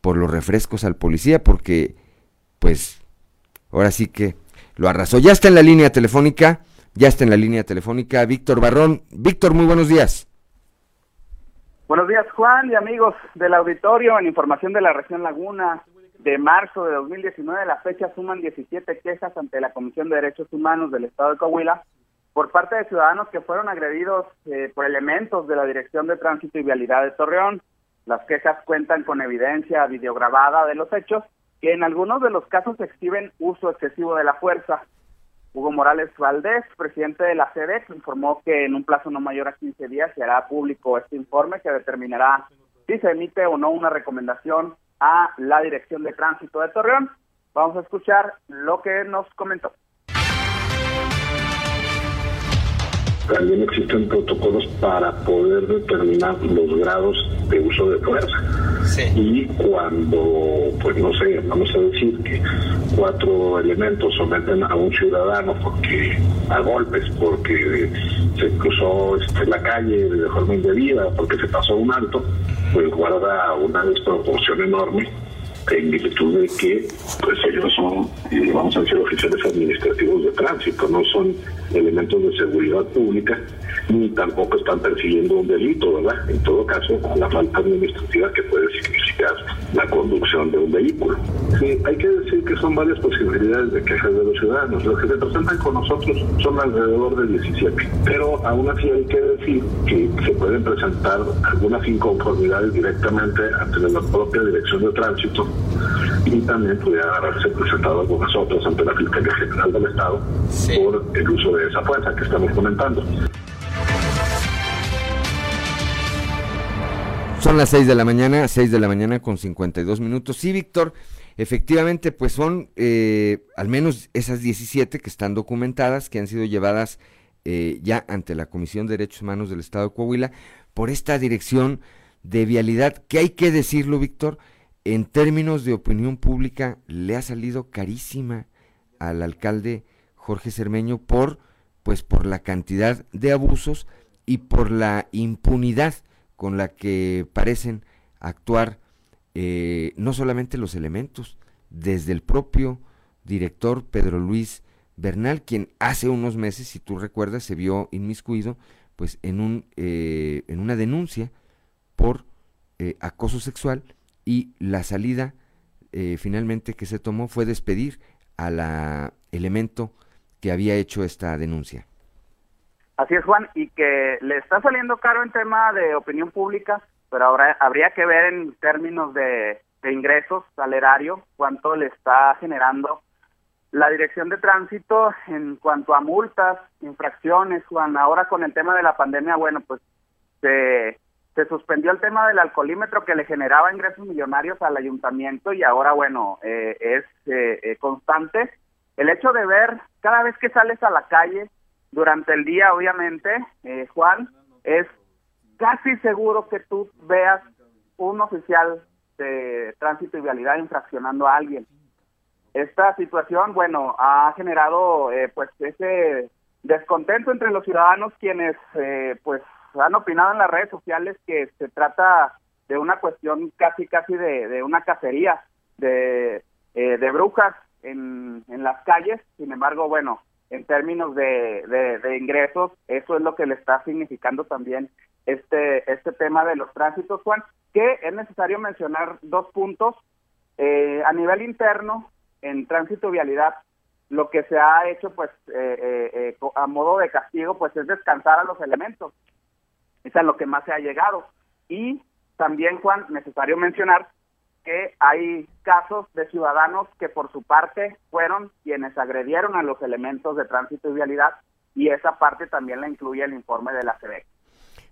por los refrescos al policía porque pues ahora sí que lo arrasó. Ya está en la línea telefónica, ya está en la línea telefónica Víctor Barrón. Víctor, muy buenos días. Buenos días Juan y amigos del auditorio en información de la región Laguna. De marzo de 2019 la fecha suman 17 quejas ante la Comisión de Derechos Humanos del Estado de Coahuila por parte de ciudadanos que fueron agredidos eh, por elementos de la Dirección de Tránsito y Vialidad de Torreón. Las quejas cuentan con evidencia videograbada de los hechos que en algunos de los casos exhiben uso excesivo de la fuerza. Hugo Morales Valdés, presidente de la SEDEX, informó que en un plazo no mayor a 15 días se hará público este informe que determinará si se emite o no una recomendación a la Dirección de Tránsito de Torreón. Vamos a escuchar lo que nos comentó. También existen protocolos para poder determinar los grados de uso de fuerza. Y cuando, pues no sé, vamos a decir que cuatro elementos someten a un ciudadano porque a golpes, porque se cruzó este, la calle de forma indebida, porque se pasó un alto, pues guarda una desproporción enorme en virtud de que pues ellos son, eh, vamos a decir, oficiales administrativos de tránsito, no son elementos de seguridad pública ni tampoco están persiguiendo un delito, ¿verdad? En todo caso, a la falta administrativa que puede significar la conducción de un vehículo. Sí, hay que decir que son varias posibilidades de quejas de los ciudadanos. Los que se presentan con nosotros son alrededor de 17, pero aún así hay que decir que se pueden presentar algunas inconformidades directamente ante la propia Dirección de Tránsito y también pudiera haberse presentado algunas otras ante la Fiscalía General del Estado por el uso de esa fuerza que estamos comentando. Son las 6 de la mañana, 6 de la mañana con 52 minutos. Sí, Víctor, efectivamente, pues son eh, al menos esas 17 que están documentadas, que han sido llevadas eh, ya ante la Comisión de Derechos Humanos del Estado de Coahuila por esta dirección de vialidad, que hay que decirlo, Víctor, en términos de opinión pública le ha salido carísima al alcalde Jorge Cermeño por pues por la cantidad de abusos y por la impunidad con la que parecen actuar eh, no solamente los elementos, desde el propio director Pedro Luis Bernal, quien hace unos meses, si tú recuerdas, se vio inmiscuido pues en, un, eh, en una denuncia por eh, acoso sexual y la salida finalmente que se tomó fue despedir a la elemento que había hecho esta denuncia. Así es, Juan, y que le está saliendo caro en tema de opinión pública, pero ahora habría que ver en términos de, ingresos, salerario, cuánto le está generando la dirección de tránsito en cuanto a multas, infracciones, Juan. Ahora con el tema de la pandemia, bueno, pues se, se suspendió el tema del alcoholímetro que le generaba ingresos millonarios al ayuntamiento y ahora, bueno, eh, es eh, eh, constante. El hecho de ver cada vez que sales a la calle durante el día, obviamente, eh, Juan, es casi seguro que tú veas un oficial de tránsito y vialidad infraccionando a alguien. Esta situación, bueno, ha generado eh, pues ese descontento entre los ciudadanos quienes eh, pues han opinado en las redes sociales que se trata de una cuestión casi casi de, de una cacería de, de brujas en, las calles. Sin embargo, bueno, en términos de, de, ingresos, eso es lo que le está significando también este, este tema de los tránsitos, Juan, que es necesario mencionar dos puntos. Eh, a nivel interno, en tránsito vialidad, lo que se ha hecho, pues, eh, eh, a modo de castigo, pues, es descansar a los elementos. Es a lo que más se ha llegado. Y también, Juan, necesario mencionar que hay casos de ciudadanos que por su parte fueron quienes agredieron a los elementos de tránsito y vialidad y esa parte también la incluye el informe de la CB.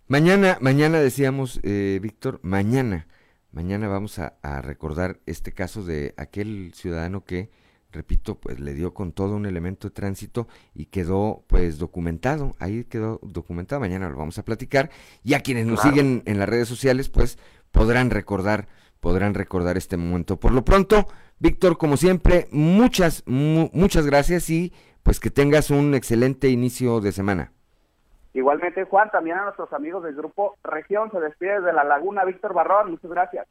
Mañana, mañana decíamos, eh, Víctor, mañana, mañana vamos a, recordar este caso de aquel ciudadano que, repito, pues le dio con todo un elemento de tránsito y quedó pues documentado, ahí quedó documentado, mañana lo vamos a platicar y a quienes nos siguen en las redes sociales pues podrán recordar podrán recordar este momento. Por lo pronto, Víctor, como siempre, muchas, muchas gracias y pues que tengas un excelente inicio de semana. Igualmente, Juan, también a nuestros amigos del grupo Región, se despide de la Laguna Víctor Barrón, muchas gracias.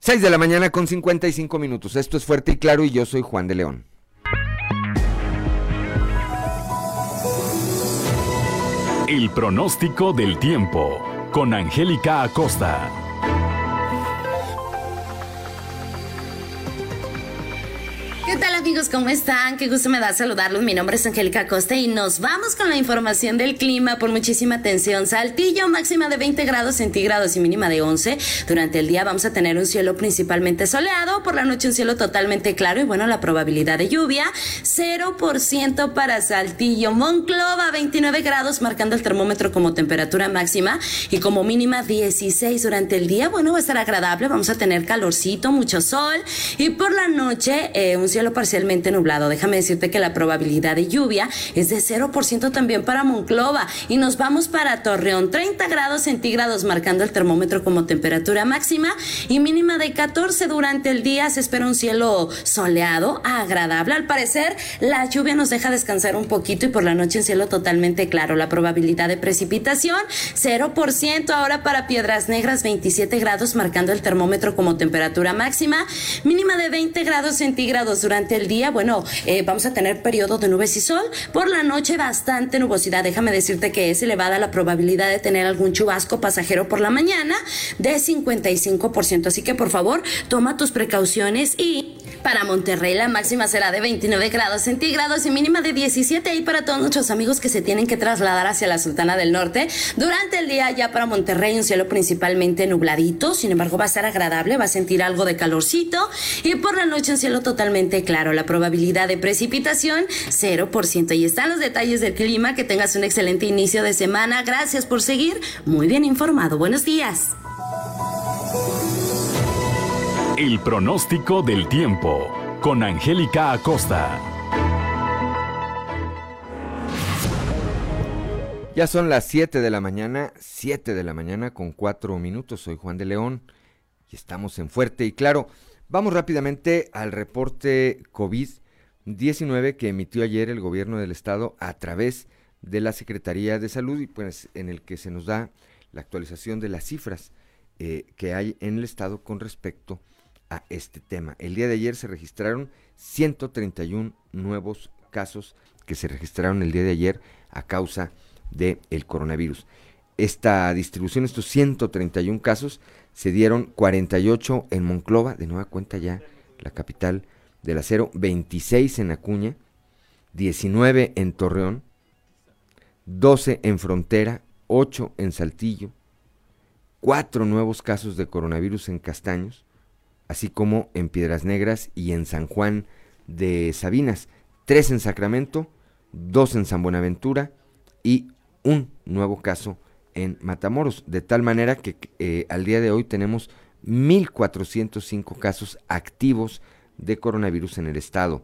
6 de la mañana con 55 minutos. Esto es Fuerte y Claro y yo soy Juan de León. El pronóstico del tiempo con Angélica Acosta. ¿Qué tal amigos? ¿Cómo están? Qué gusto me da saludarlos. Mi nombre es Angélica Costa y nos vamos con la información del clima por muchísima atención. Saltillo máxima de 20 grados centígrados y mínima de 11. Durante el día vamos a tener un cielo principalmente soleado, por la noche un cielo totalmente claro y bueno, la probabilidad de lluvia 0% para Saltillo. Monclova 29 grados marcando el termómetro como temperatura máxima y como mínima 16 durante el día. Bueno, va a estar agradable, vamos a tener calorcito, mucho sol y por la noche eh, un cielo parcialmente nublado. Déjame decirte que la probabilidad de lluvia es de 0% también para Monclova. Y nos vamos para Torreón, 30 grados centígrados marcando el termómetro como temperatura máxima y mínima de 14 durante el día. Se espera un cielo soleado, agradable. Al parecer, la lluvia nos deja descansar un poquito y por la noche en cielo totalmente claro. La probabilidad de precipitación, 0%. Ahora para Piedras Negras, 27 grados marcando el termómetro como temperatura máxima, mínima de 20 grados centígrados durante el día. Bueno, eh, vamos a tener periodo de nubes y sol. Por la noche, bastante nubosidad. Déjame decirte que es elevada la probabilidad de tener algún chubasco pasajero por la mañana de 55%. Así que por favor, toma tus precauciones y para Monterrey la máxima será de 29 grados centígrados y mínima de 17 y para todos nuestros amigos que se tienen que trasladar hacia la Sultana del Norte. Durante el día ya para Monterrey un cielo principalmente nubladito, sin embargo va a estar agradable, va a sentir algo de calorcito y por la noche un cielo totalmente claro. La probabilidad de precipitación 0%. Y están los detalles del clima. Que tengas un excelente inicio de semana. Gracias por seguir muy bien informado. Buenos días. El pronóstico del tiempo con Angélica Acosta. Ya son las 7 de la mañana, 7 de la mañana con 4 minutos. Soy Juan de León y estamos en Fuerte y Claro. Vamos rápidamente al reporte COVID-19 que emitió ayer el gobierno del estado a través de la Secretaría de Salud y pues en el que se nos da la actualización de las cifras eh, que hay en el estado con respecto a este tema. El día de ayer se registraron 131 nuevos casos que se registraron el día de ayer a causa del el coronavirus. Esta distribución, estos 131 casos, se dieron 48 en Monclova, de nueva cuenta ya la capital del acero, 26 en Acuña, 19 en Torreón, 12 en Frontera, 8 en Saltillo, 4 nuevos casos de coronavirus en Castaños, así como en Piedras Negras y en San Juan de Sabinas, 3 en Sacramento, 2 en San Buenaventura y un nuevo caso en Matamoros, de tal manera que eh, al día de hoy tenemos 1.405 casos activos de coronavirus en el estado.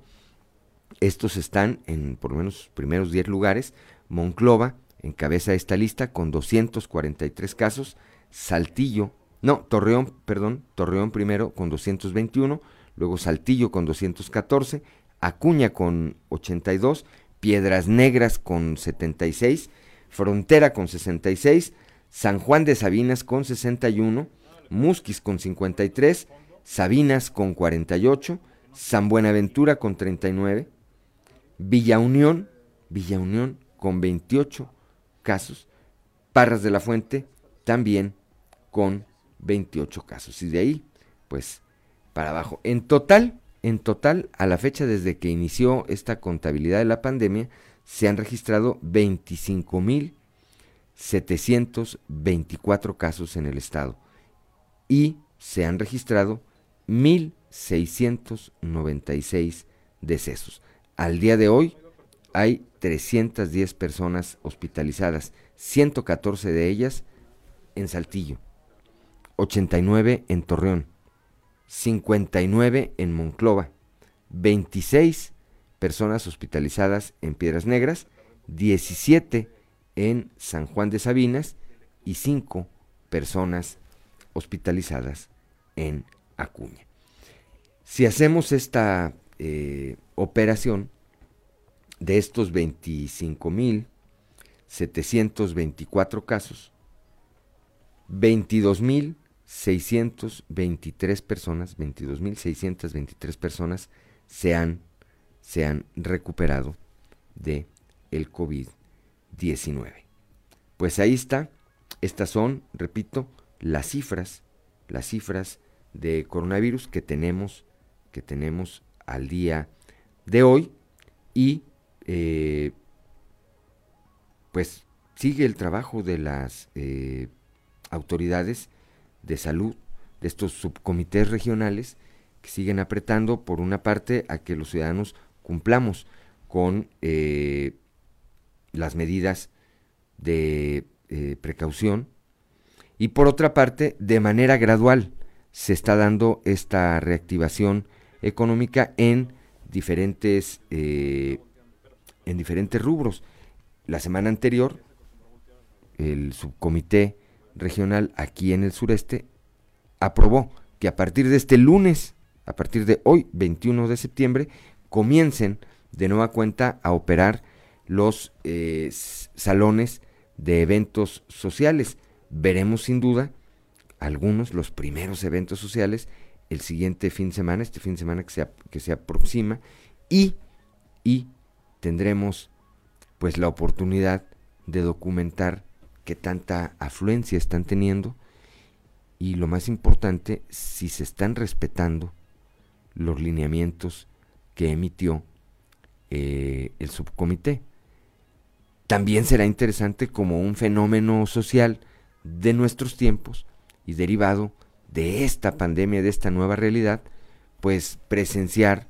Estos están en por lo menos primeros 10 lugares. Monclova encabeza esta lista con 243 casos. Saltillo, no, Torreón, perdón, Torreón primero con 221, luego Saltillo con 214, Acuña con 82, Piedras Negras con 76, Frontera con 66, San Juan de Sabinas con 61, Musquis con 53, Sabinas con 48, San Buenaventura con 39, Villa Unión, Villa Unión con 28 casos, Parras de la Fuente también con 28 casos. Y de ahí, pues, para abajo. En total, en total, a la fecha desde que inició esta contabilidad de la pandemia, se han registrado 25.724 casos en el estado y se han registrado 1.696 decesos. Al día de hoy hay 310 personas hospitalizadas, 114 de ellas en Saltillo, 89 en Torreón, 59 en Monclova, 26 personas hospitalizadas en Piedras Negras, 17 en San Juan de Sabinas y 5 personas hospitalizadas en Acuña. Si hacemos esta eh, operación de estos 25.724 casos, 22.623 personas, 22.623 personas se han se han recuperado de el COVID-19. Pues ahí está, estas son, repito, las cifras, las cifras de coronavirus que tenemos, que tenemos al día de hoy y eh, pues sigue el trabajo de las eh, autoridades de salud, de estos subcomités regionales, que siguen apretando por una parte a que los ciudadanos cumplamos con eh, las medidas de eh, precaución y por otra parte, de manera gradual se está dando esta reactivación económica en diferentes, eh, en diferentes rubros. La semana anterior, el subcomité regional aquí en el sureste aprobó que a partir de este lunes, a partir de hoy, 21 de septiembre, comiencen de nueva cuenta a operar los eh, salones de eventos sociales. Veremos sin duda algunos, los primeros eventos sociales, el siguiente fin de semana, este fin de semana que se, que se aproxima, y, y tendremos pues la oportunidad de documentar qué tanta afluencia están teniendo y lo más importante, si se están respetando los lineamientos que emitió eh, el subcomité. También será interesante como un fenómeno social de nuestros tiempos y derivado de esta pandemia, de esta nueva realidad, pues presenciar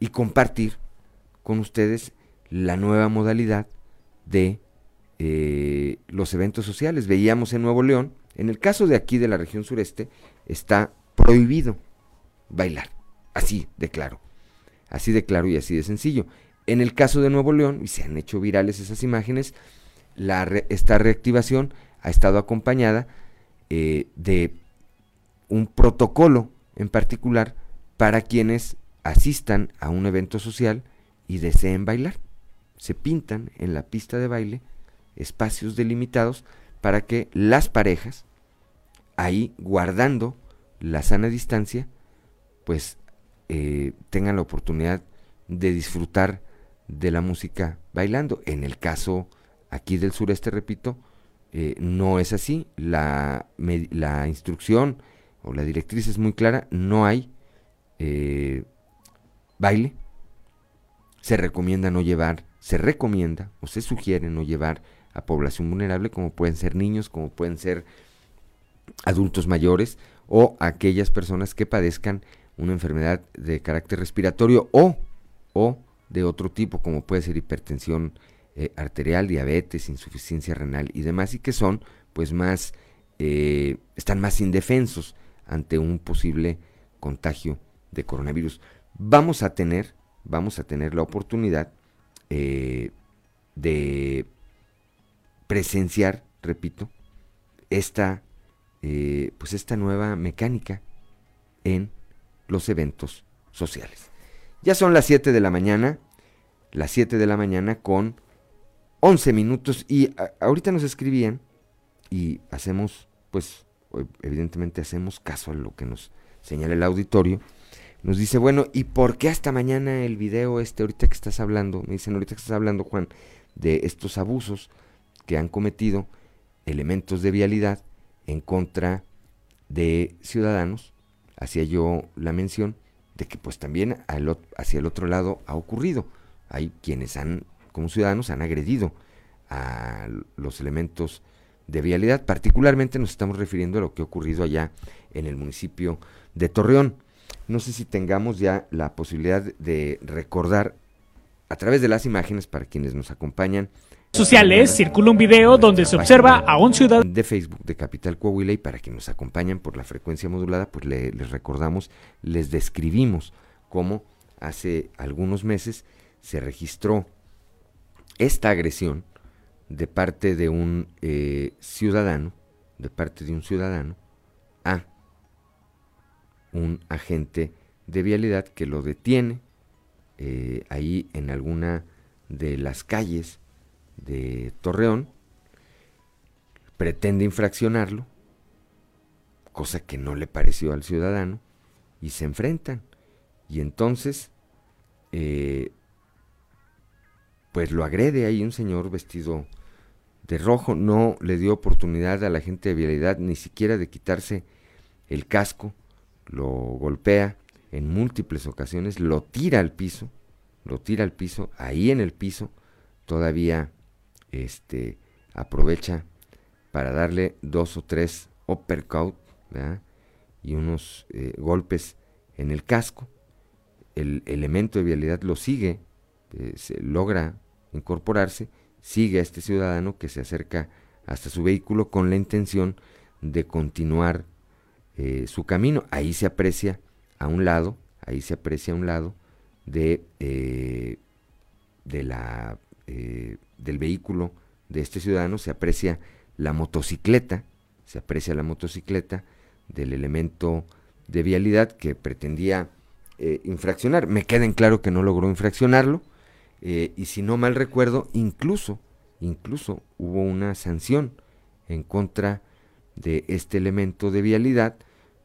y compartir con ustedes la nueva modalidad de eh, los eventos sociales. Veíamos en Nuevo León, en el caso de aquí de la región sureste, está prohibido bailar, así de claro, así de claro y así de sencillo. En el caso de Nuevo León, y se han hecho virales esas imágenes, la esta reactivación ha estado acompañada eh, de un protocolo en particular para quienes asistan a un evento social y deseen bailar. Se pintan en la pista de baile espacios delimitados para que las parejas, ahí guardando la sana distancia, pues eh, tengan la oportunidad de disfrutar de la música bailando. En el caso aquí del sureste, repito, eh, no es así. La, la instrucción o la directriz es muy clara, no hay eh, baile. Se recomienda no llevar, se recomienda o se sugiere no llevar a población vulnerable como pueden ser niños, como pueden ser adultos mayores o aquellas personas que padezcan una enfermedad de carácter respiratorio o, o de otro tipo como puede ser hipertensión eh, arterial, diabetes, insuficiencia renal y demás y que son pues más, eh, están más indefensos ante un posible contagio de coronavirus. Vamos a tener, vamos a tener la oportunidad eh, de presenciar, repito, esta, eh, pues esta nueva mecánica en los eventos sociales. Ya son las 7 de la mañana, las 7 de la mañana con 11 minutos y ahorita nos escribían y hacemos pues evidentemente hacemos caso a lo que nos señala el auditorio, nos dice, bueno, ¿y por qué hasta mañana el video este, ahorita que estás hablando, me dicen, ahorita que estás hablando, Juan, de estos abusos que han cometido elementos de vialidad en contra de ciudadanos? Hacía yo la mención de que pues también hacia el otro lado ha ocurrido. Hay quienes han, como ciudadanos, han agredido a los elementos de vialidad. Particularmente nos estamos refiriendo a lo que ha ocurrido allá en el municipio de Torreón. No sé si tengamos ya la posibilidad de recordar a través de las imágenes para quienes nos acompañan. Sociales circula un video donde se observa a un ciudadano de Facebook de Capital Coahuila y para quienes nos acompañan por la frecuencia modulada, pues les recordamos, les describimos cómo hace algunos meses se registró esta agresión de parte de un eh, ciudadano, de parte de un ciudadano, a un agente de vialidad que lo detiene eh, ahí en alguna de las calles de Torreón, pretende infraccionarlo, cosa que no le pareció al ciudadano, y se enfrentan. Y entonces, eh, pues lo agrede ahí un señor vestido de rojo no le dio oportunidad a la gente de vialidad ni siquiera de quitarse el casco, lo golpea en múltiples ocasiones, lo tira al piso, lo tira al piso, ahí en el piso todavía este aprovecha para darle dos o tres uppercut y unos eh, golpes en el casco. El elemento de vialidad lo sigue, eh, se logra incorporarse sigue a este ciudadano que se acerca hasta su vehículo con la intención de continuar eh, su camino. Ahí se aprecia a un lado, ahí se aprecia a un lado de, de la, eh, del vehículo de este ciudadano, se aprecia la motocicleta, se aprecia la motocicleta del elemento de vialidad que pretendía eh, infraccionar. Me queda en claro que no logró infraccionarlo y si no mal recuerdo, incluso, incluso hubo una sanción en contra de este elemento de vialidad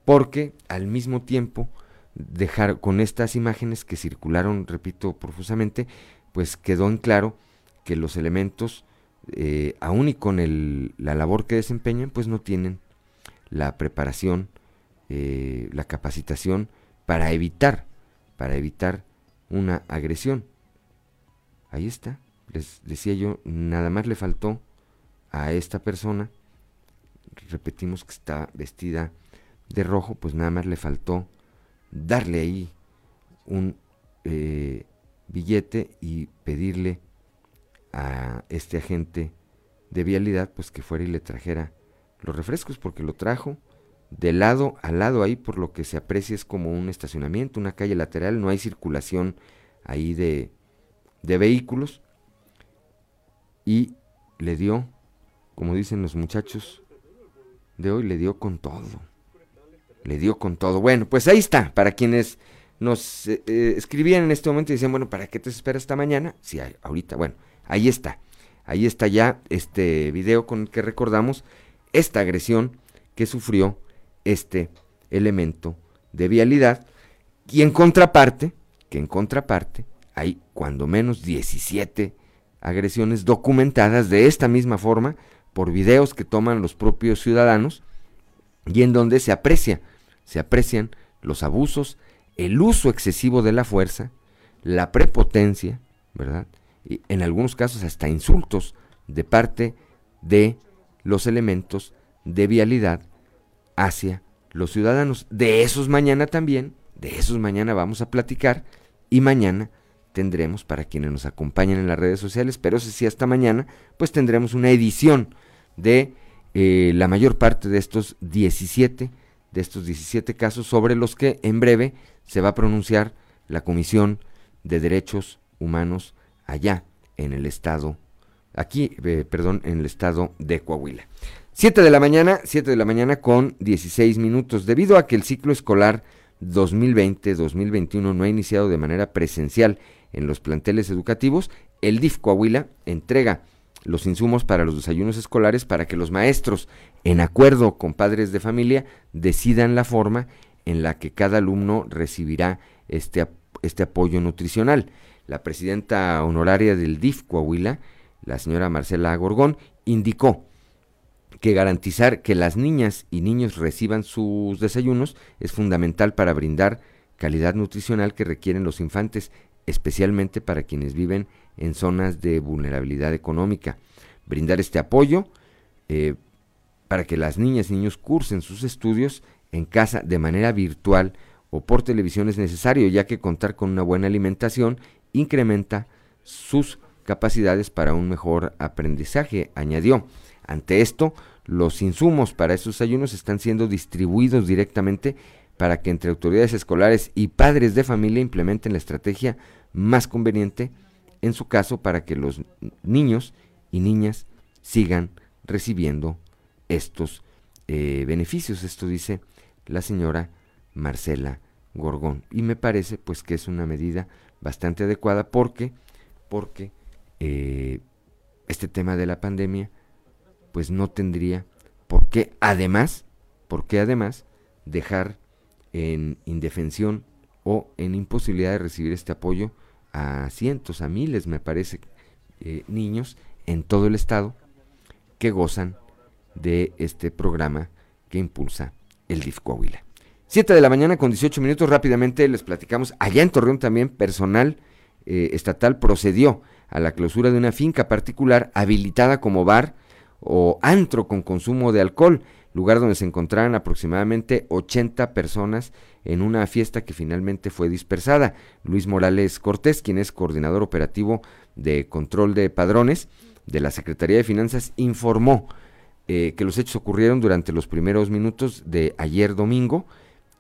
porque al mismo tiempo dejar con estas imágenes que circularon, repito, profusamente, pues quedó en claro que los elementos, eh, aún y con el, la labor que desempeñan, pues no tienen la preparación, eh, la capacitación para evitar, para evitar una agresión. Ahí está, les decía yo, nada más le faltó a esta persona, repetimos que está vestida de rojo, pues nada más le faltó darle ahí un eh, billete y pedirle a este agente de vialidad pues que fuera y le trajera los refrescos porque lo trajo de lado a lado ahí por lo que se aprecia es como un estacionamiento, una calle lateral, no hay circulación ahí de, de vehículos y le dio, como dicen los muchachos de hoy, le dio con todo le dio con todo. Bueno, pues ahí está, para quienes nos eh, eh, escribían en este momento y decían, bueno, ¿para qué te esperas esta mañana? Sí, ahorita, bueno, ahí está. Ahí está ya este video con el que recordamos esta agresión que sufrió este elemento de vialidad y en contraparte, que en contraparte hay cuando menos 17 agresiones documentadas de esta misma forma por videos que toman los propios ciudadanos y en donde se aprecia se aprecian los abusos, el uso excesivo de la fuerza, la prepotencia, ¿verdad? Y en algunos casos hasta insultos de parte de los elementos de vialidad hacia los ciudadanos. De esos mañana también, de esos mañana vamos a platicar y mañana tendremos, para quienes nos acompañan en las redes sociales, pero si sí hasta mañana, pues tendremos una edición de eh, la mayor parte de estos 17 de estos 17 casos sobre los que en breve se va a pronunciar la Comisión de Derechos Humanos allá en el estado, aquí, eh, perdón, en el estado de Coahuila. 7 de la mañana, 7 de la mañana con 16 minutos, debido a que el ciclo escolar 2020-2021 no ha iniciado de manera presencial en los planteles educativos, el DIF Coahuila entrega los insumos para los desayunos escolares para que los maestros, en acuerdo con padres de familia, decidan la forma en la que cada alumno recibirá este, este apoyo nutricional. La presidenta honoraria del DIF Coahuila, la señora Marcela Gorgón, indicó que garantizar que las niñas y niños reciban sus desayunos es fundamental para brindar calidad nutricional que requieren los infantes, especialmente para quienes viven en zonas de vulnerabilidad económica. Brindar este apoyo eh, para que las niñas y niños cursen sus estudios en casa de manera virtual o por televisión es necesario, ya que contar con una buena alimentación incrementa sus capacidades para un mejor aprendizaje, añadió. Ante esto, los insumos para estos ayunos están siendo distribuidos directamente para que entre autoridades escolares y padres de familia implementen la estrategia más conveniente en su caso para que los niños y niñas sigan recibiendo estos eh, beneficios. Esto dice la señora Marcela Gorgón. Y me parece pues que es una medida bastante adecuada porque, porque eh, este tema de la pandemia pues no tendría por qué además, por qué además dejar en indefensión o en imposibilidad de recibir este apoyo a cientos, a miles, me parece, eh, niños en todo el estado que gozan de este programa que impulsa el DIF Coahuila. 7 de la mañana con 18 minutos, rápidamente les platicamos, allá en Torreón también personal eh, estatal procedió a la clausura de una finca particular habilitada como bar o antro con consumo de alcohol lugar donde se encontraban aproximadamente 80 personas en una fiesta que finalmente fue dispersada. Luis Morales Cortés, quien es coordinador operativo de control de padrones de la Secretaría de Finanzas, informó eh, que los hechos ocurrieron durante los primeros minutos de ayer domingo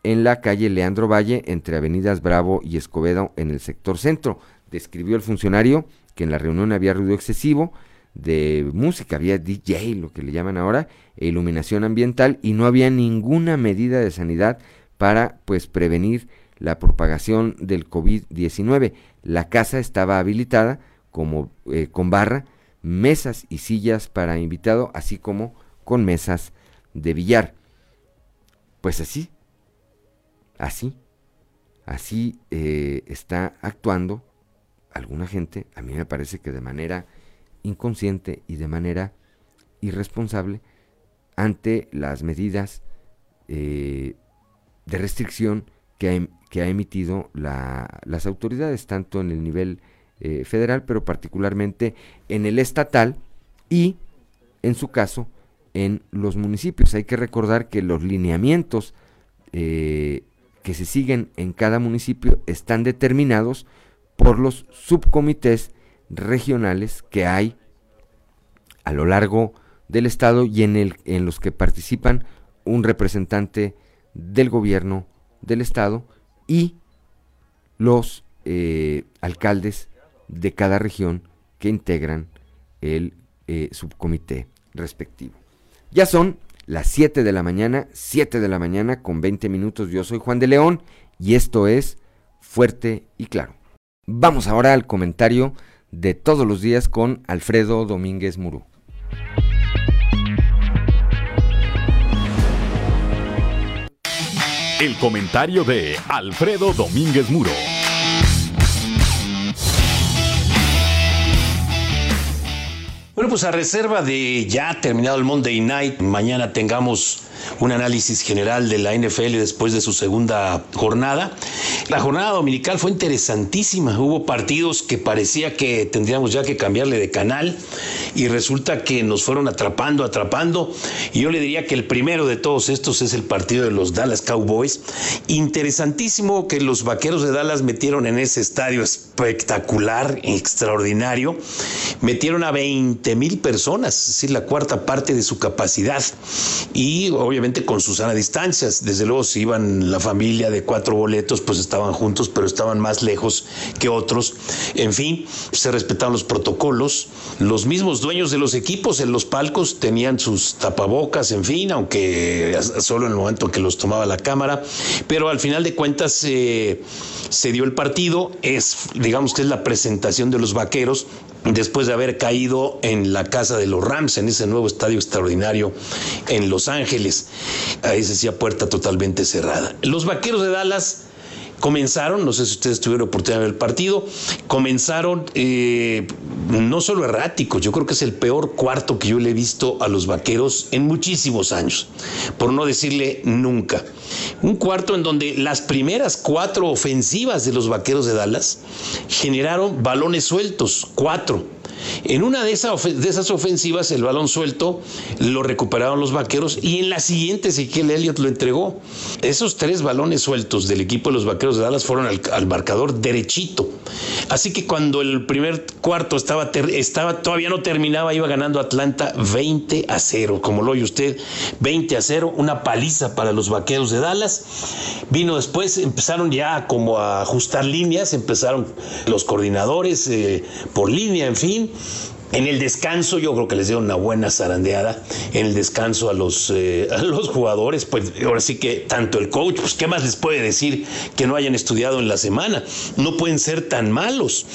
en la calle Leandro Valle, entre avenidas Bravo y Escobedo, en el sector centro. Describió el funcionario que en la reunión había ruido excesivo de música, había DJ, lo que le llaman ahora, e iluminación ambiental, y no había ninguna medida de sanidad para pues prevenir la propagación del COVID-19. La casa estaba habilitada como eh, con barra, mesas y sillas para invitado, así como con mesas de billar. Pues así, así, así eh, está actuando alguna gente, a mí me parece que de manera inconsciente y de manera irresponsable, ante las medidas eh, de restricción que ha, ha emitido las autoridades, tanto en el nivel eh, federal, pero particularmente en el estatal y, en su caso, en los municipios. Hay que recordar que los lineamientos que se siguen en cada municipio están determinados por los subcomités regionales que hay a lo largo del estado y en, el, en los que participan un representante del gobierno del estado y los eh, alcaldes de cada región que integran el eh, subcomité respectivo. Ya son las 7 de la mañana, 7 de la mañana con 20 minutos. Yo soy Juan de León y esto es Fuerte y Claro. Vamos ahora al comentario de todos los días con Alfredo Domínguez Murú. El comentario de Alfredo Domínguez Muro. Pues a reserva de ya terminado el Monday Night, mañana tengamos un análisis general de la NFL después de su segunda jornada. La jornada dominical fue interesantísima. Hubo partidos que parecía que tendríamos ya que cambiarle de canal y resulta que nos fueron atrapando, atrapando. Y yo le diría que el primero de todos estos es el partido de los Dallas Cowboys. Interesantísimo que los vaqueros de Dallas metieron en ese estadio espectacular, extraordinario. Metieron a 20 mil personas, es decir, la cuarta parte de su capacidad. Y obviamente con Susana distancias. Desde luego, si iban la familia de cuatro boletos, pues estaban juntos, pero estaban más lejos que otros. En fin, se respetaban los protocolos. Los mismos dueños de los equipos en los palcos tenían sus tapabocas, en fin, aunque solo en el momento que los tomaba la cámara. Pero al final de cuentas eh, se dio el partido. Es, digamos que es la presentación de los vaqueros después de haber caído en la casa de los Rams, en ese nuevo estadio extraordinario en Los Ángeles. Ahí se hacía puerta totalmente cerrada. Los vaqueros de Dallas comenzaron, no sé si ustedes tuvieron oportunidad de ver el partido, comenzaron eh, no solo erráticos, yo creo que es el peor cuarto que yo le he visto a los vaqueros en muchísimos años, por no decirle nunca. Un cuarto en donde las primeras cuatro ofensivas de los vaqueros de Dallas generaron balones sueltos, cuatro en una de, esas ofensivas, el balón suelto lo recuperaron los vaqueros y en la siguiente Ezequiel Elliott lo entregó. Esos tres balones sueltos del equipo de los vaqueros de Dallas fueron al, marcador derechito. Así que cuando el primer cuarto estaba, estaba, todavía no terminaba, iba ganando Atlanta 20 a 0. Como lo oye usted, 20 a 0, una paliza para los vaqueros de Dallas. Vino después, empezaron ya como a ajustar líneas, empezaron los coordinadores eh, por línea, en fin en el descanso yo creo que les dio una buena zarandeada. En el descanso a los, eh, (laughs) a los jugadores, pues ahora sí que tanto el coach, pues qué más les puede decir que no hayan estudiado en la semana. No pueden ser tan malos.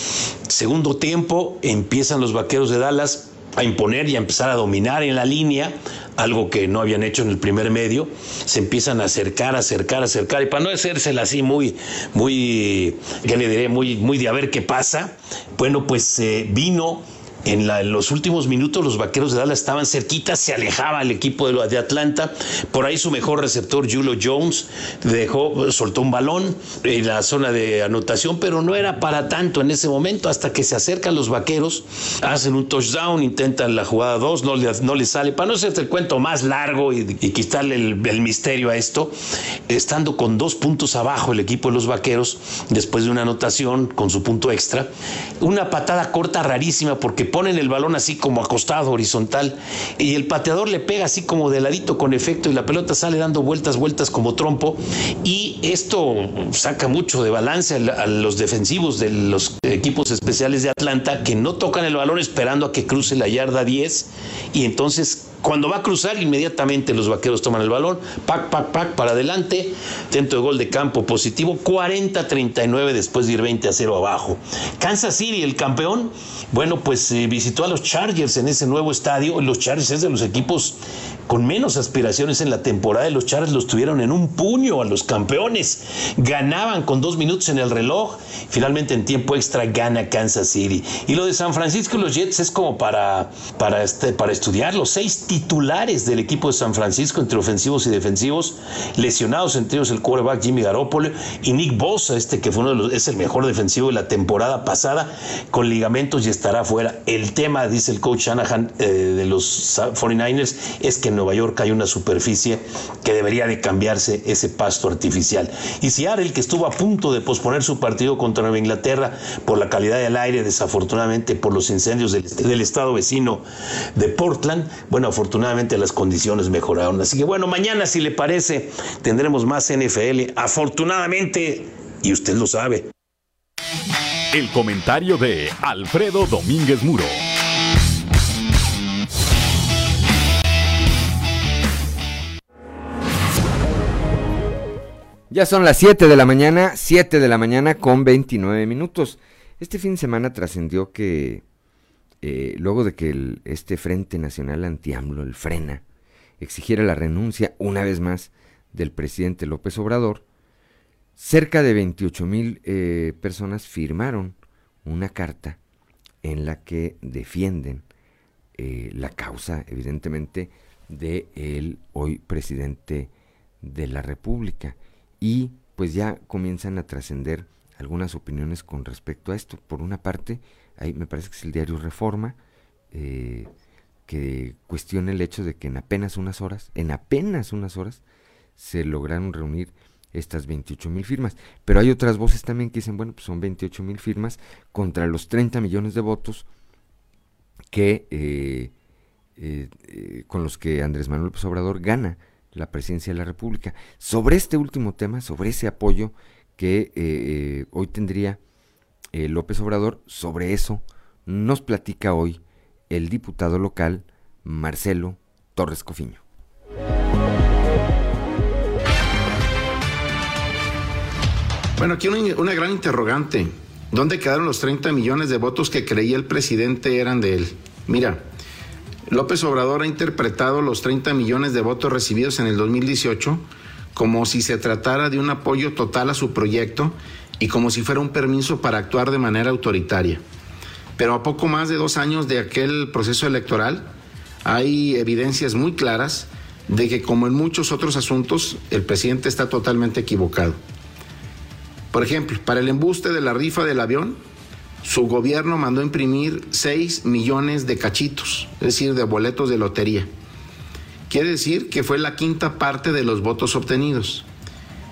Segundo tiempo, empiezan los vaqueros de Dallas a imponer y a empezar a dominar en la línea, algo que no habían hecho en el primer medio, se empiezan a acercar, acercar, acercar, y para no hacérsela así muy, muy, ¿qué le diré? Muy, muy de a ver qué pasa, bueno, pues eh, vino en, los últimos minutos los vaqueros de Dallas estaban cerquitas, se alejaba el equipo de, Atlanta. Por ahí su mejor receptor, Julio Jones, dejó, soltó un balón en la zona de anotación, pero no era para tanto en ese momento. Hasta que se acercan los vaqueros, hacen un touchdown, intentan la jugada 2, no, no les sale. Para no hacerte el cuento más largo y, quitarle el misterio a esto, estando con dos puntos abajo el equipo de los vaqueros, después de una anotación con su punto extra, una patada corta rarísima porque ponen el balón así como acostado, horizontal, y el pateador le pega así como de ladito con efecto y la pelota sale dando vueltas, vueltas como trompo, y esto saca mucho de balance a los defensivos de los equipos especiales de Atlanta que no tocan el balón esperando a que cruce la yarda 10 y entonces cuando va a cruzar, inmediatamente los vaqueros toman el balón, pac, pac, pac, para adelante, dentro de gol de campo positivo, 40-39 después de ir 20 a 0 abajo. Kansas City, el campeón, bueno, pues eh, visitó a los Chargers en ese nuevo estadio. Los Chargers es de los equipos con menos aspiraciones en la temporada y los Chargers los tuvieron en un puño a los campeones. Ganaban con dos minutos en el reloj. Finalmente en tiempo extra gana Kansas City. Y lo de San Francisco y los Jets es como para, para, este, para estudiar. Los seis titulares del equipo de San Francisco entre ofensivos y defensivos, lesionados entre ellos el quarterback Jimmy Garoppolo y Nick Bosa, este que fue uno de los, es el mejor defensivo de la temporada pasada, con ligamentos y estará fuera. El tema, dice el coach Shanahan eh, de los 49ers, es que Nueva York hay una superficie que debería de cambiarse ese pasto artificial. Y si el que estuvo a punto de posponer su partido contra Nueva Inglaterra por la calidad del aire, desafortunadamente por los incendios del, del estado vecino de Portland, bueno, afortunadamente las condiciones mejoraron. Así que bueno, mañana si le parece tendremos más NFL, afortunadamente, y usted lo sabe. El comentario de Alfredo Domínguez Muro. Ya son las 7 de la mañana, 7 de la mañana con 29 minutos. Este fin de semana trascendió que eh, luego de que este Frente Nacional Anti-AMLO, el FRENA, exigiera la renuncia una vez más del presidente López Obrador, cerca de 28 mil eh, personas firmaron una carta en la que defienden eh, la causa, evidentemente, de el hoy presidente de la República y pues ya comienzan a trascender algunas opiniones con respecto a esto. Por una parte, ahí me parece que es el diario Reforma, eh, que cuestiona el hecho de que en apenas unas horas, en apenas unas horas, se lograron reunir estas 28 mil firmas. Pero hay otras voces también que dicen, bueno, pues son 28 mil firmas contra los 30 millones de votos que eh, eh, con los que Andrés Manuel López gana la presidencia de la República. Sobre este último tema, sobre ese apoyo que eh, hoy tendría eh, López Obrador, sobre eso nos platica hoy el diputado local Marcelo Torres Cofiño. Bueno, aquí una, gran interrogante. ¿Dónde quedaron los 30 millones de votos que creía el presidente eran de él? Mira, López Obrador ha interpretado los 30 millones de votos recibidos en el 2018 como si se tratara de un apoyo total a su proyecto y como si fuera un permiso para actuar de manera autoritaria. Pero a poco más de dos años de aquel proceso electoral, hay evidencias muy claras de que, como en muchos otros asuntos, el presidente está totalmente equivocado. Por ejemplo, para el embuste de la rifa del avión, su gobierno mandó imprimir 6 millones de cachitos, es decir, de boletos de lotería. Quiere decir que fue la quinta parte de los votos obtenidos.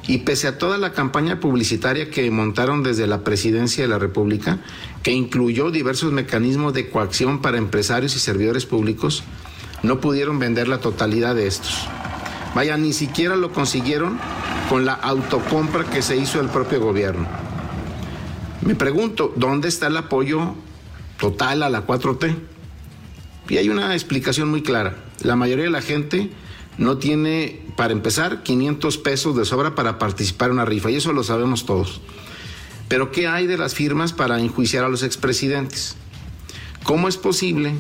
Y pese a toda la campaña publicitaria que montaron desde la presidencia de la República, que incluyó diversos mecanismos de coacción para empresarios y servidores públicos, no pudieron vender la totalidad de estos. Vaya, ni siquiera lo consiguieron con la autocompra que se hizo el propio gobierno. Me pregunto, ¿dónde está el apoyo total a la 4T? Y hay una explicación muy clara. La mayoría de la gente no tiene, para empezar, 500 pesos de sobra para participar en una rifa, y eso lo sabemos todos. Pero ¿qué hay de las firmas para enjuiciar a los expresidentes? ¿Cómo es posible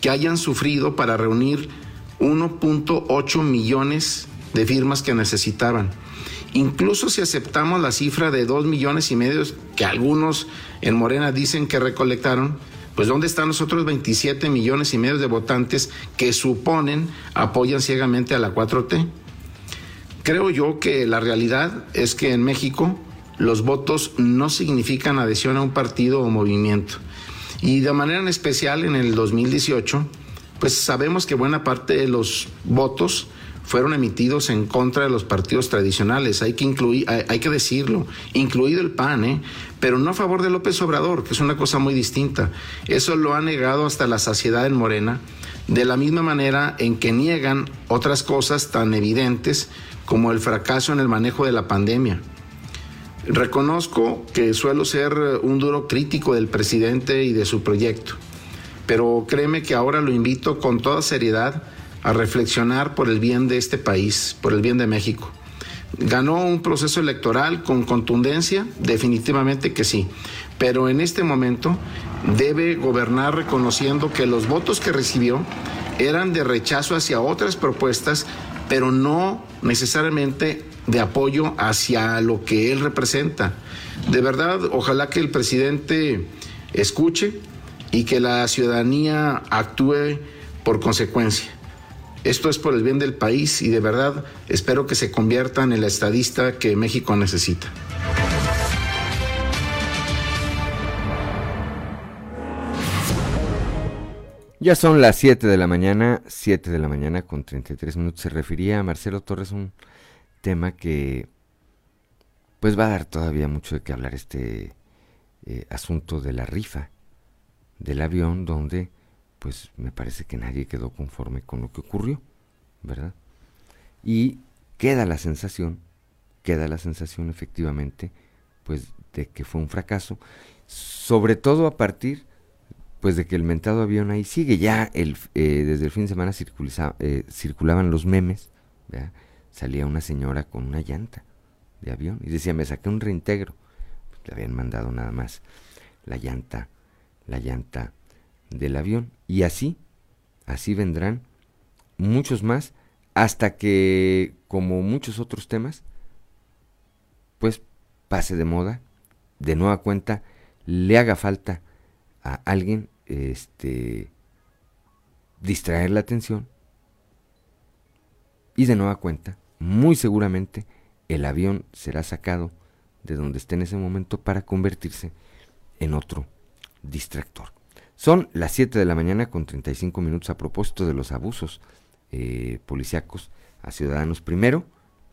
que hayan sufrido para reunir 1.8 millones de firmas que necesitaban? Incluso si aceptamos la cifra de 2 millones y medio que algunos en Morena dicen que recolectaron, pues ¿dónde están los otros 27 millones y medio de votantes que suponen apoyan ciegamente a la 4T? Creo yo que la realidad es que en México los votos no significan adhesión a un partido o movimiento. Y de manera en especial en el 2018, pues sabemos que buena parte de los votos fueron emitidos en contra de los partidos tradicionales, hay que incluir, hay, que decirlo, incluido el PAN, ¿eh? pero no a favor de López Obrador, que es una cosa muy distinta. Eso lo ha negado hasta la saciedad en Morena, de la misma manera en que niegan otras cosas tan evidentes como el fracaso en el manejo de la pandemia. Reconozco que suelo ser un duro crítico del presidente y de su proyecto, pero créeme que ahora lo invito con toda seriedad a reflexionar por el bien de este país, por el bien de México. ¿Ganó un proceso electoral con contundencia? Definitivamente que sí. Pero en este momento debe gobernar reconociendo que los votos que recibió eran de rechazo hacia otras propuestas, pero no necesariamente de apoyo hacia lo que él representa. De verdad, ojalá que el presidente escuche y que la ciudadanía actúe por consecuencia. Esto es por el bien del país y de verdad espero que se conviertan en la estadista que México necesita. Ya son las 7 de la mañana, 7 de la mañana con 33 minutos. Se refería a Marcelo Torres un tema que pues va a dar todavía mucho de qué hablar este eh, asunto de la rifa del avión donde pues me parece que nadie quedó conforme con lo que ocurrió, ¿verdad? Y queda la sensación, queda la sensación efectivamente, pues de que fue un fracaso, sobre todo a partir pues de que el mentado avión ahí sigue, ya el, eh, desde el fin de semana eh, circulaban los memes, ¿verdad? salía una señora con una llanta de avión y decía, me saqué un reintegro, le habían mandado nada más la llanta, la llanta del avión. Y así, así vendrán muchos más hasta que, como muchos otros temas, pues pase de moda, de nueva cuenta, le haga falta a alguien este, distraer la atención y de nueva cuenta, muy seguramente, el avión será sacado de donde esté en ese momento para convertirse en otro distractor. Son las 7 de la mañana con 35 minutos a propósito de los abusos eh, policíacos a ciudadanos. Primero,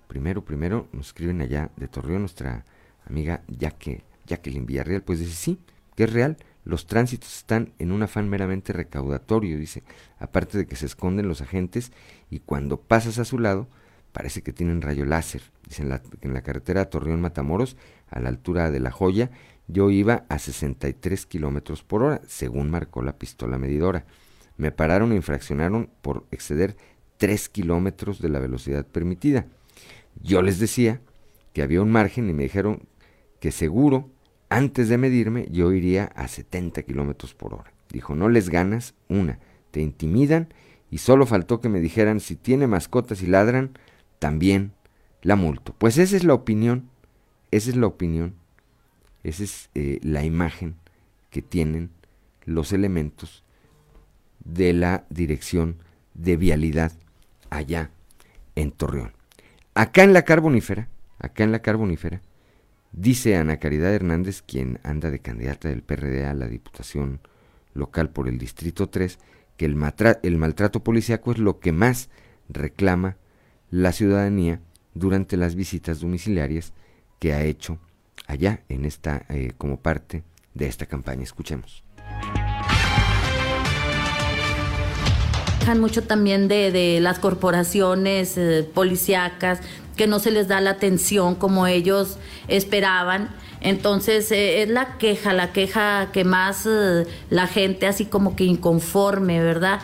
primero, primero, nos escriben allá de Torreón nuestra amiga Jaque, Jacqueline Villarreal, pues dice sí, que es real, los tránsitos están en un afán meramente recaudatorio, dice, aparte de que se esconden los agentes y cuando pasas a su lado parece que tienen rayo láser, dice en la, en la carretera Torreón Matamoros, a la altura de La Joya, yo iba a 63 kilómetros por hora, según marcó la pistola medidora. Me pararon e infraccionaron por exceder 3 kilómetros de la velocidad permitida. Yo les decía que había un margen y me dijeron que seguro, antes de medirme, yo iría a 70 kilómetros por hora. Dijo, no les ganas, una, te intimidan y solo faltó que me dijeran si tiene mascotas y ladran, también la multo. Pues esa es la opinión, esa es la opinión esa es eh, la imagen que tienen los elementos de la dirección de vialidad allá en Torreón. Acá en la carbonífera, acá en la carbonífera, dice Ana Caridad Hernández, quien anda de candidata del PRD a la Diputación local por el Distrito 3, que el, el maltrato policíaco es lo que más reclama la ciudadanía durante las visitas domiciliarias que ha hecho allá en esta eh, como parte de esta campaña. Escuchemos. mucho también de, las corporaciones eh, policíacas que no se les da la atención como ellos esperaban. Entonces eh, es la queja, la queja que más la gente así como que inconforme, ¿verdad?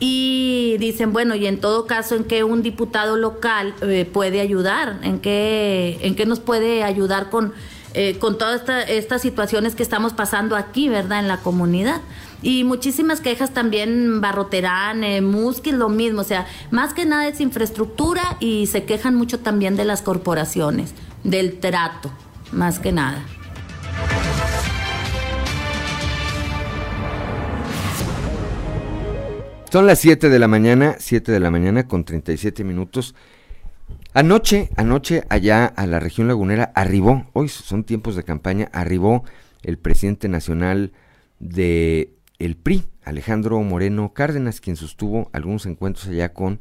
y dicen, bueno, y en todo caso, ¿en qué un diputado local puede ayudar? ¿En qué, ¿En qué nos puede ayudar con, eh, con todas estas situaciones que estamos pasando aquí, ¿verdad? En la comunidad. Y muchísimas quejas también, Barroterán, eh, lo mismo. O sea, más que nada es infraestructura y se quejan mucho también de las corporaciones, del trato, más que nada. Son las 7 de la mañana, 7 de la mañana con 37 minutos. Anoche, anoche allá a la región lagunera arribó, hoy son tiempos de campaña, arribó el presidente nacional de el PRI, Alejandro Moreno Cárdenas, quien sostuvo algunos encuentros allá con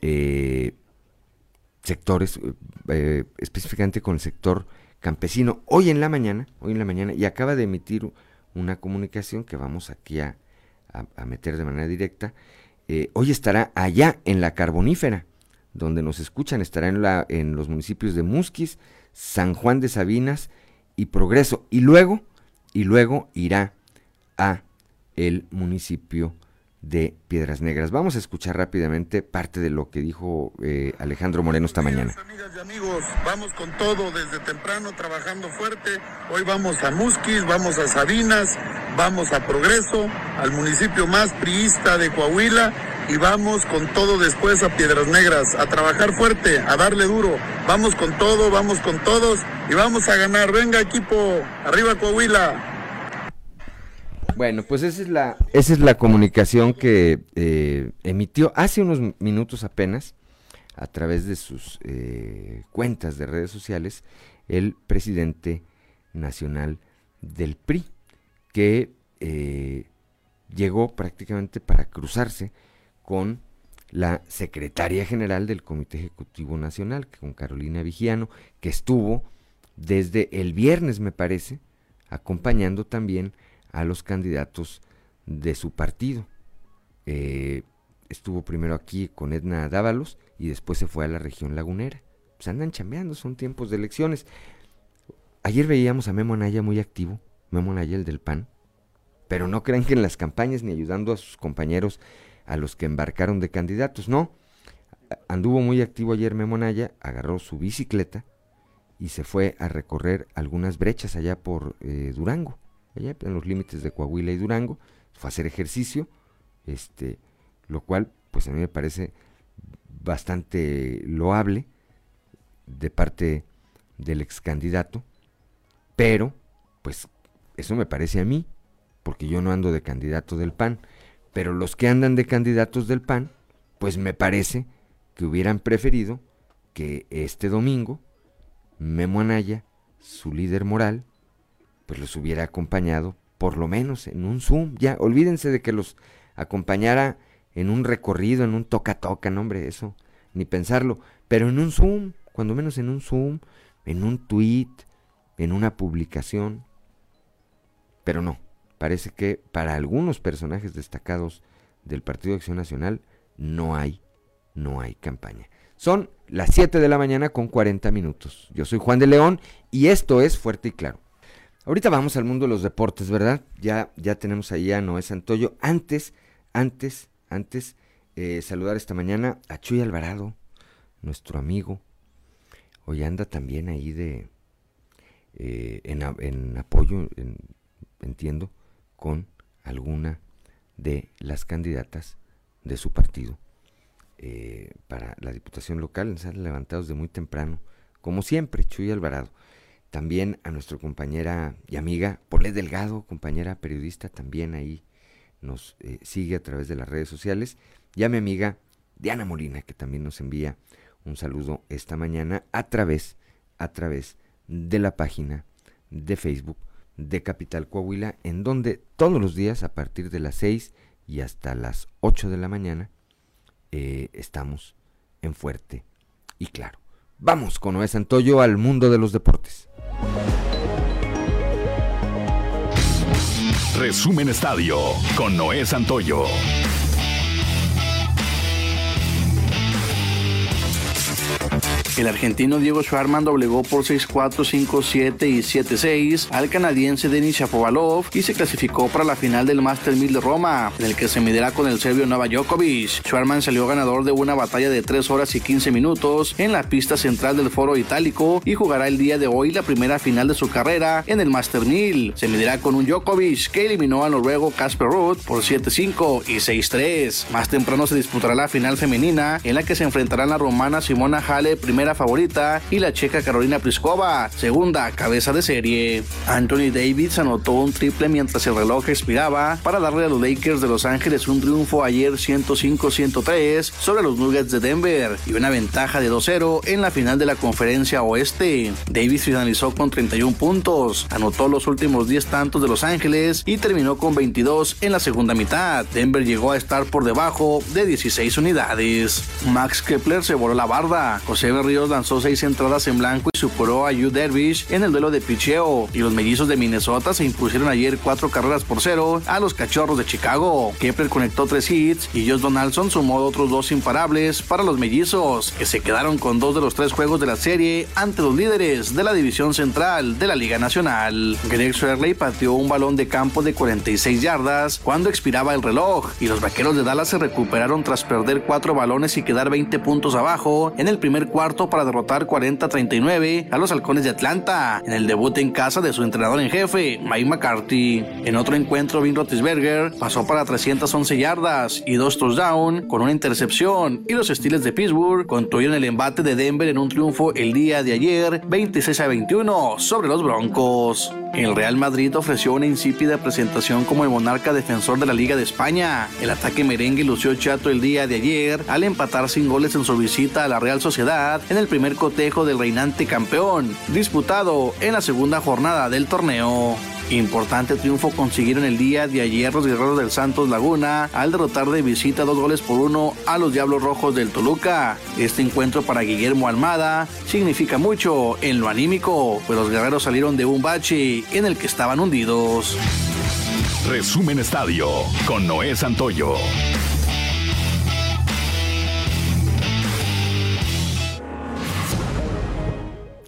eh, sectores, eh, específicamente con el sector campesino, hoy en la mañana, hoy en la mañana, y acaba de emitir una comunicación que vamos aquí a, meter de manera directa. Eh, hoy estará allá en la carbonífera, donde nos escuchan, estará en, la, en los municipios de Musquis, San Juan de Sabinas y Progreso, y luego, y luego irá a el municipio de Piedras Negras. Vamos a escuchar rápidamente parte de lo que dijo eh, Alejandro Moreno esta mañana. Amigas y amigos, vamos con todo desde temprano trabajando fuerte. Hoy vamos a Musquis, vamos a Sabinas, vamos a Progreso, al municipio más priista de Coahuila y vamos con todo después a Piedras Negras, a trabajar fuerte, a darle duro. Vamos con todo, vamos con todos y vamos a ganar. Venga equipo, arriba Coahuila. Bueno, pues esa es la, esa es la comunicación que eh, emitió hace unos minutos apenas a través de sus eh, cuentas de redes sociales el presidente nacional del PRI, que eh, llegó prácticamente para cruzarse con la secretaria general del Comité Ejecutivo Nacional, con Carolina Vigiano, que estuvo desde el viernes, me parece, acompañando también a los candidatos de su partido. Eh, estuvo primero aquí con Edna Dávalos y después se fue a la región lagunera. Pues andan chambeando, son tiempos de elecciones. Ayer veíamos a Memo Anaya muy activo, Memo Anaya el del PAN, pero no crean que en las campañas ni ayudando a sus compañeros a los que embarcaron de candidatos, no. Anduvo muy activo ayer Memo Anaya, agarró su bicicleta y se fue a recorrer algunas brechas allá por eh, Durango allá en los límites de Coahuila y Durango, fue a hacer ejercicio, este, lo cual pues a mí me parece bastante loable de parte del ex candidato, pero pues eso me parece a mí, porque yo no ando de candidato del PAN, pero los que andan de candidatos del PAN, pues me parece que hubieran preferido que este domingo Memo Anaya, su líder moral, pues los hubiera acompañado por lo menos en un Zoom. Ya, olvídense de que los acompañara en un recorrido, en un toca-toca, no hombre, eso, ni pensarlo, pero en un Zoom, cuando menos en un Zoom, en un tweet, en una publicación. Pero no, parece que para algunos personajes destacados del Partido de Acción Nacional no hay, no hay campaña. Son las 7 de la mañana con 40 minutos. Yo soy Juan de León y esto es Fuerte y Claro. Ahorita vamos al mundo de los deportes, ¿verdad? Ya, ya tenemos ahí a Noé Santoyo. Antes, antes, antes, eh, saludar esta mañana a Chuy Alvarado, nuestro amigo. Hoy anda también ahí de eh, en, apoyo, entiendo, con alguna de las candidatas de su partido eh, para la diputación local. Han levantados de muy temprano, como siempre, Chuy Alvarado. También a nuestra compañera y amiga Polé Delgado, compañera periodista, también ahí nos eh, sigue a través de las redes sociales. Y a mi amiga Diana Molina, que también nos envía un saludo esta mañana a través, a través de la página de Facebook de Capital Coahuila, en donde todos los días a partir de las 6 y hasta las 8 de la mañana eh, estamos en Fuerte y Claro. Vamos con Noé Santoyo al mundo de los deportes. Resumen Estadio con Noé Santoyo. El argentino Diego Schwarman doblegó por 6-4, 5-7 y 7-6 al canadiense Denis Shapovalov y se clasificó para la final del Master 1000 de Roma, en el que se medirá con el serbio Nova Djokovic. Schwarman salió ganador de una batalla de 3 horas y 15 minutos en la pista central del foro itálico y jugará el día de hoy la primera final de su carrera en el Master 1000. Se medirá con un Djokovic que eliminó al noruego Casper Ruud por 7-5 y 6-3. Más temprano se disputará la final femenina en la que se enfrentarán la romana Simona Hale, primera favorita, y la checa Carolina Pliskova, segunda cabeza de serie. Anthony Davis anotó un triple mientras el reloj expiraba para darle a los Lakers de Los Ángeles un triunfo ayer 105-103 sobre los Nuggets de Denver y una ventaja de 2-0 en la final de la conferencia oeste. Davis finalizó con 31 puntos, anotó los últimos 10 tantos de Los Ángeles y terminó con 22 en la segunda mitad. Denver llegó a estar por debajo de 16 unidades. Max Kepler se voló la barda. José Berrío Lanzó seis entradas en blanco y superó a Yu Dervish en el duelo de picheo. Y los mellizos de Minnesota se impusieron ayer cuatro carreras por cero a los cachorros de Chicago. Kepler conectó tres hits y Josh Donaldson sumó otros dos imparables para los mellizos, que se quedaron con dos de los tres juegos de la serie ante los líderes de la división central de la Liga Nacional. Greg Shirley pateó un balón de campo de 46 yardas cuando expiraba el reloj y los vaqueros de Dallas se recuperaron tras perder cuatro balones y quedar 20 puntos abajo en el primer cuarto para derrotar 40-39 a los halcones de Atlanta en el debut en casa de su entrenador en jefe, Mike McCarthy. En otro encuentro, Ben Roethlisberger pasó para 311 yardas y dos touchdowns con una intercepción y los Steelers de Pittsburgh construyeron el embate de Denver en un triunfo el día de ayer 26 a 21 sobre los Broncos. El Real Madrid ofreció una insípida presentación como el monarca defensor de la Liga de España. El ataque merengue lució chato el día de ayer al empatar sin goles en su visita a la Real Sociedad el primer cotejo del reinante campeón, disputado en la segunda jornada del torneo. Importante triunfo consiguieron el día de ayer los guerreros del Santos Laguna al derrotar de visita dos goles por uno a los Diablos Rojos del Toluca. Este encuentro para Guillermo Almada significa mucho en lo anímico, pues los guerreros salieron de un bache en el que estaban hundidos. Resumen Estadio con Noé Santoyo.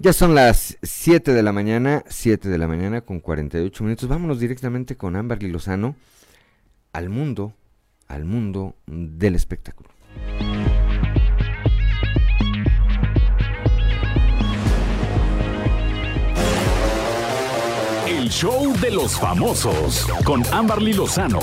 Ya son las 7 de la mañana, 7 de la mañana con 48 minutos. Vámonos directamente con Amberly Lozano al mundo, al mundo del espectáculo. El show de los famosos con Amberly Lozano.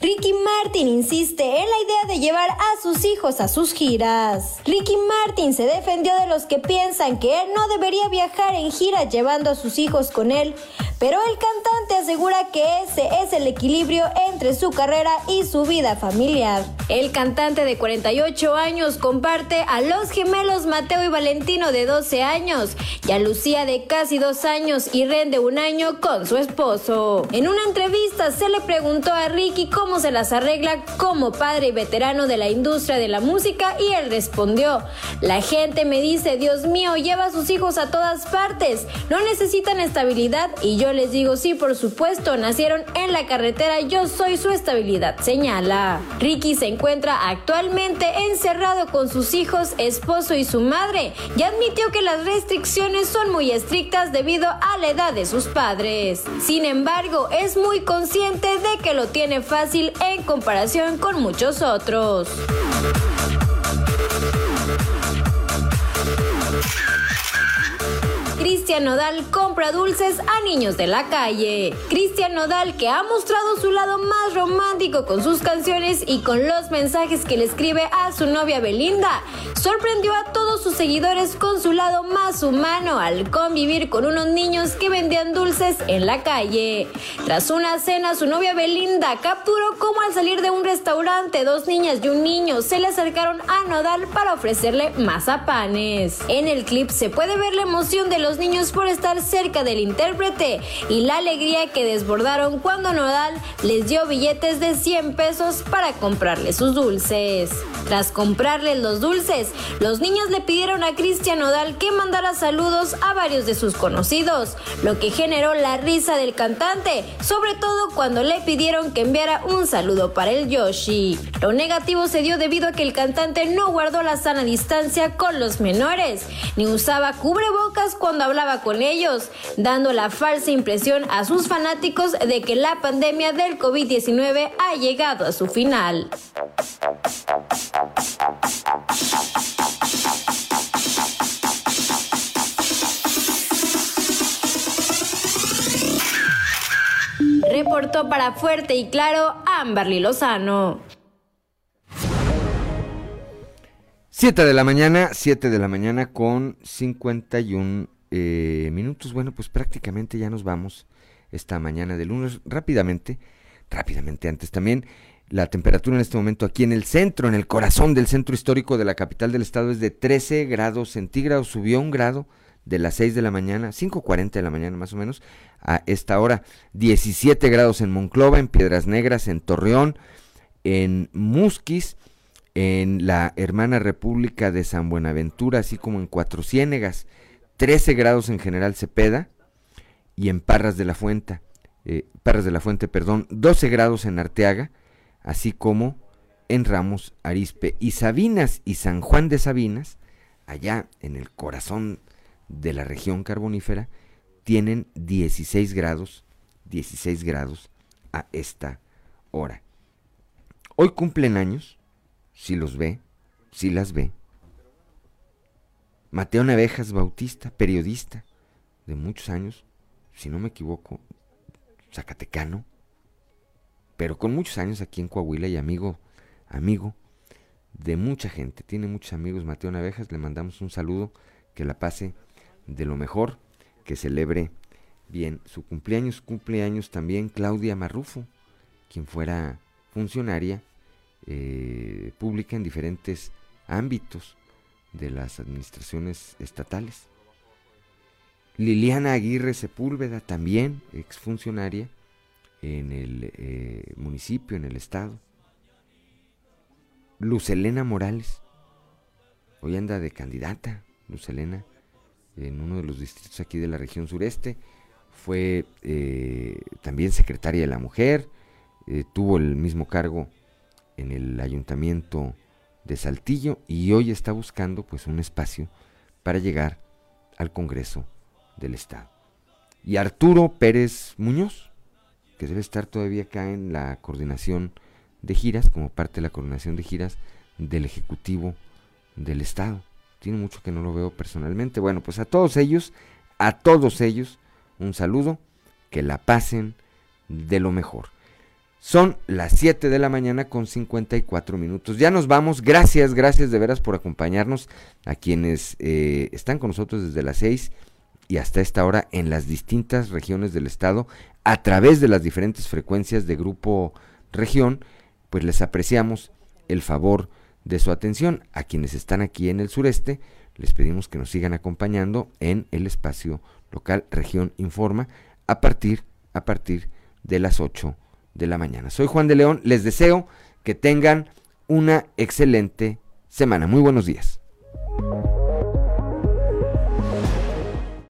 Ricky Martin insiste en la idea de llevar a sus hijos a sus giras. Ricky Martin se defendió de los que piensan que él no debería viajar en giras llevando a sus hijos con él, pero el cantante asegura que ese es el equilibrio entre su carrera y su vida familiar. El cantante de 48 años comparte a los gemelos Mateo y Valentino de 12 años y a Lucía de casi 2 años y Ren de un año con su esposo. En una entrevista se le preguntó a Ricky cómo se las arregla como padre y veterano de la industria de la música y él respondió, la gente me dice, Dios mío, lleva a sus hijos a todas partes, no necesitan estabilidad y yo les digo, sí, por supuesto, nacieron en la carretera, yo soy su estabilidad, señala. Ricky se encuentra actualmente encerrado con sus hijos, esposo y su madre y admitió que las restricciones son muy estrictas debido a la edad de sus padres. Sin embargo, es muy consciente de que lo tiene fácil en comparación con muchos otros nosotros. Cristian Nodal compra dulces a niños de la calle. Cristian Nodal, que ha mostrado su lado más romántico con sus canciones y con los mensajes que le escribe a su novia Belinda, sorprendió a todos sus seguidores con su lado más humano al convivir con unos niños que vendían dulces en la calle. Tras una cena, su novia Belinda capturó cómo al salir de un restaurante dos niñas y un niño se le acercaron a Nodal para ofrecerle mazapanes. En el clip se puede ver la emoción de los niños por estar cerca del intérprete y la alegría que desbordaron cuando Nodal les dio billetes de 100 pesos para comprarle sus dulces. Tras comprarles los dulces, los niños le pidieron a Cristian Nodal que mandara saludos a varios de sus conocidos, lo que generó la risa del cantante, sobre todo cuando le pidieron que enviara un saludo para el Yoshi. Lo negativo se dio debido a que el cantante no guardó la sana distancia con los menores, ni usaba cubrebocas cuando hablaba con ellos, dando la falsa impresión a sus fanáticos de que la pandemia del COVID-19 ha llegado a su final. Reportó para Fuerte y Claro Amberly Lozano. 7 de la mañana, 7 de la mañana con 51 eh, minutos. Bueno, pues prácticamente ya nos vamos esta mañana de lunes. Rápidamente, rápidamente antes también, la temperatura en este momento aquí en el centro, en el corazón del centro histórico de la capital del estado es de 13 grados centígrados. Subió un grado de las 6 de la mañana, 5.40 de la mañana más o menos, a esta hora. 17 grados en Monclova, en Piedras Negras, en Torreón, en Musquis, en la hermana República de San Buenaventura, así como en Cuatro Ciénegas, 13 grados en General Cepeda y en Parras de la Fuente, eh, Parras de la Fuente, perdón, 12 grados en Arteaga, así como en Ramos, Arispe y Sabinas y San Juan de Sabinas, allá en el corazón de la región carbonífera, tienen 16 grados, 16 grados a esta hora. Hoy cumplen años, si los ve, si las ve. Mateo Navejas Bautista, periodista de muchos años, si no me equivoco, zacatecano, pero con muchos años aquí en Coahuila y amigo, amigo de mucha gente. Tiene muchos amigos Mateo Navejas, le mandamos un saludo, que la pase de lo mejor, que celebre bien su cumpleaños. Cumpleaños también Claudia Marrufo, quien fuera funcionaria eh, pública en diferentes ámbitos de las administraciones estatales. Liliana Aguirre Sepúlveda, también exfuncionaria en el eh, municipio, en el estado. Luz Elena Morales, hoy anda de candidata, Luz Elena, en uno de los distritos aquí de la región sureste. Fue eh, también secretaria de la mujer, eh, tuvo el mismo cargo en el ayuntamiento de Saltillo y hoy está buscando pues un espacio para llegar al Congreso del Estado. Y Arturo Pérez Muñoz, que debe estar todavía acá en la coordinación de giras, como parte de la coordinación de giras del Ejecutivo del Estado. Tiene mucho que no lo veo personalmente. Bueno, pues a todos ellos, a todos ellos, un saludo, que la pasen de lo mejor. Son las 7 de la mañana con 54 minutos. Ya nos vamos. Gracias, gracias de veras por acompañarnos a quienes eh, están con nosotros desde las 6 y hasta esta hora en las distintas regiones del estado a través de las diferentes frecuencias de Grupo Región, pues les apreciamos el favor de su atención. A quienes están aquí en el sureste, les pedimos que nos sigan acompañando en el espacio local Región Informa a partir, a partir de las 8 de la mañana. Soy Juan de León, les deseo que tengan una excelente semana. Muy buenos días.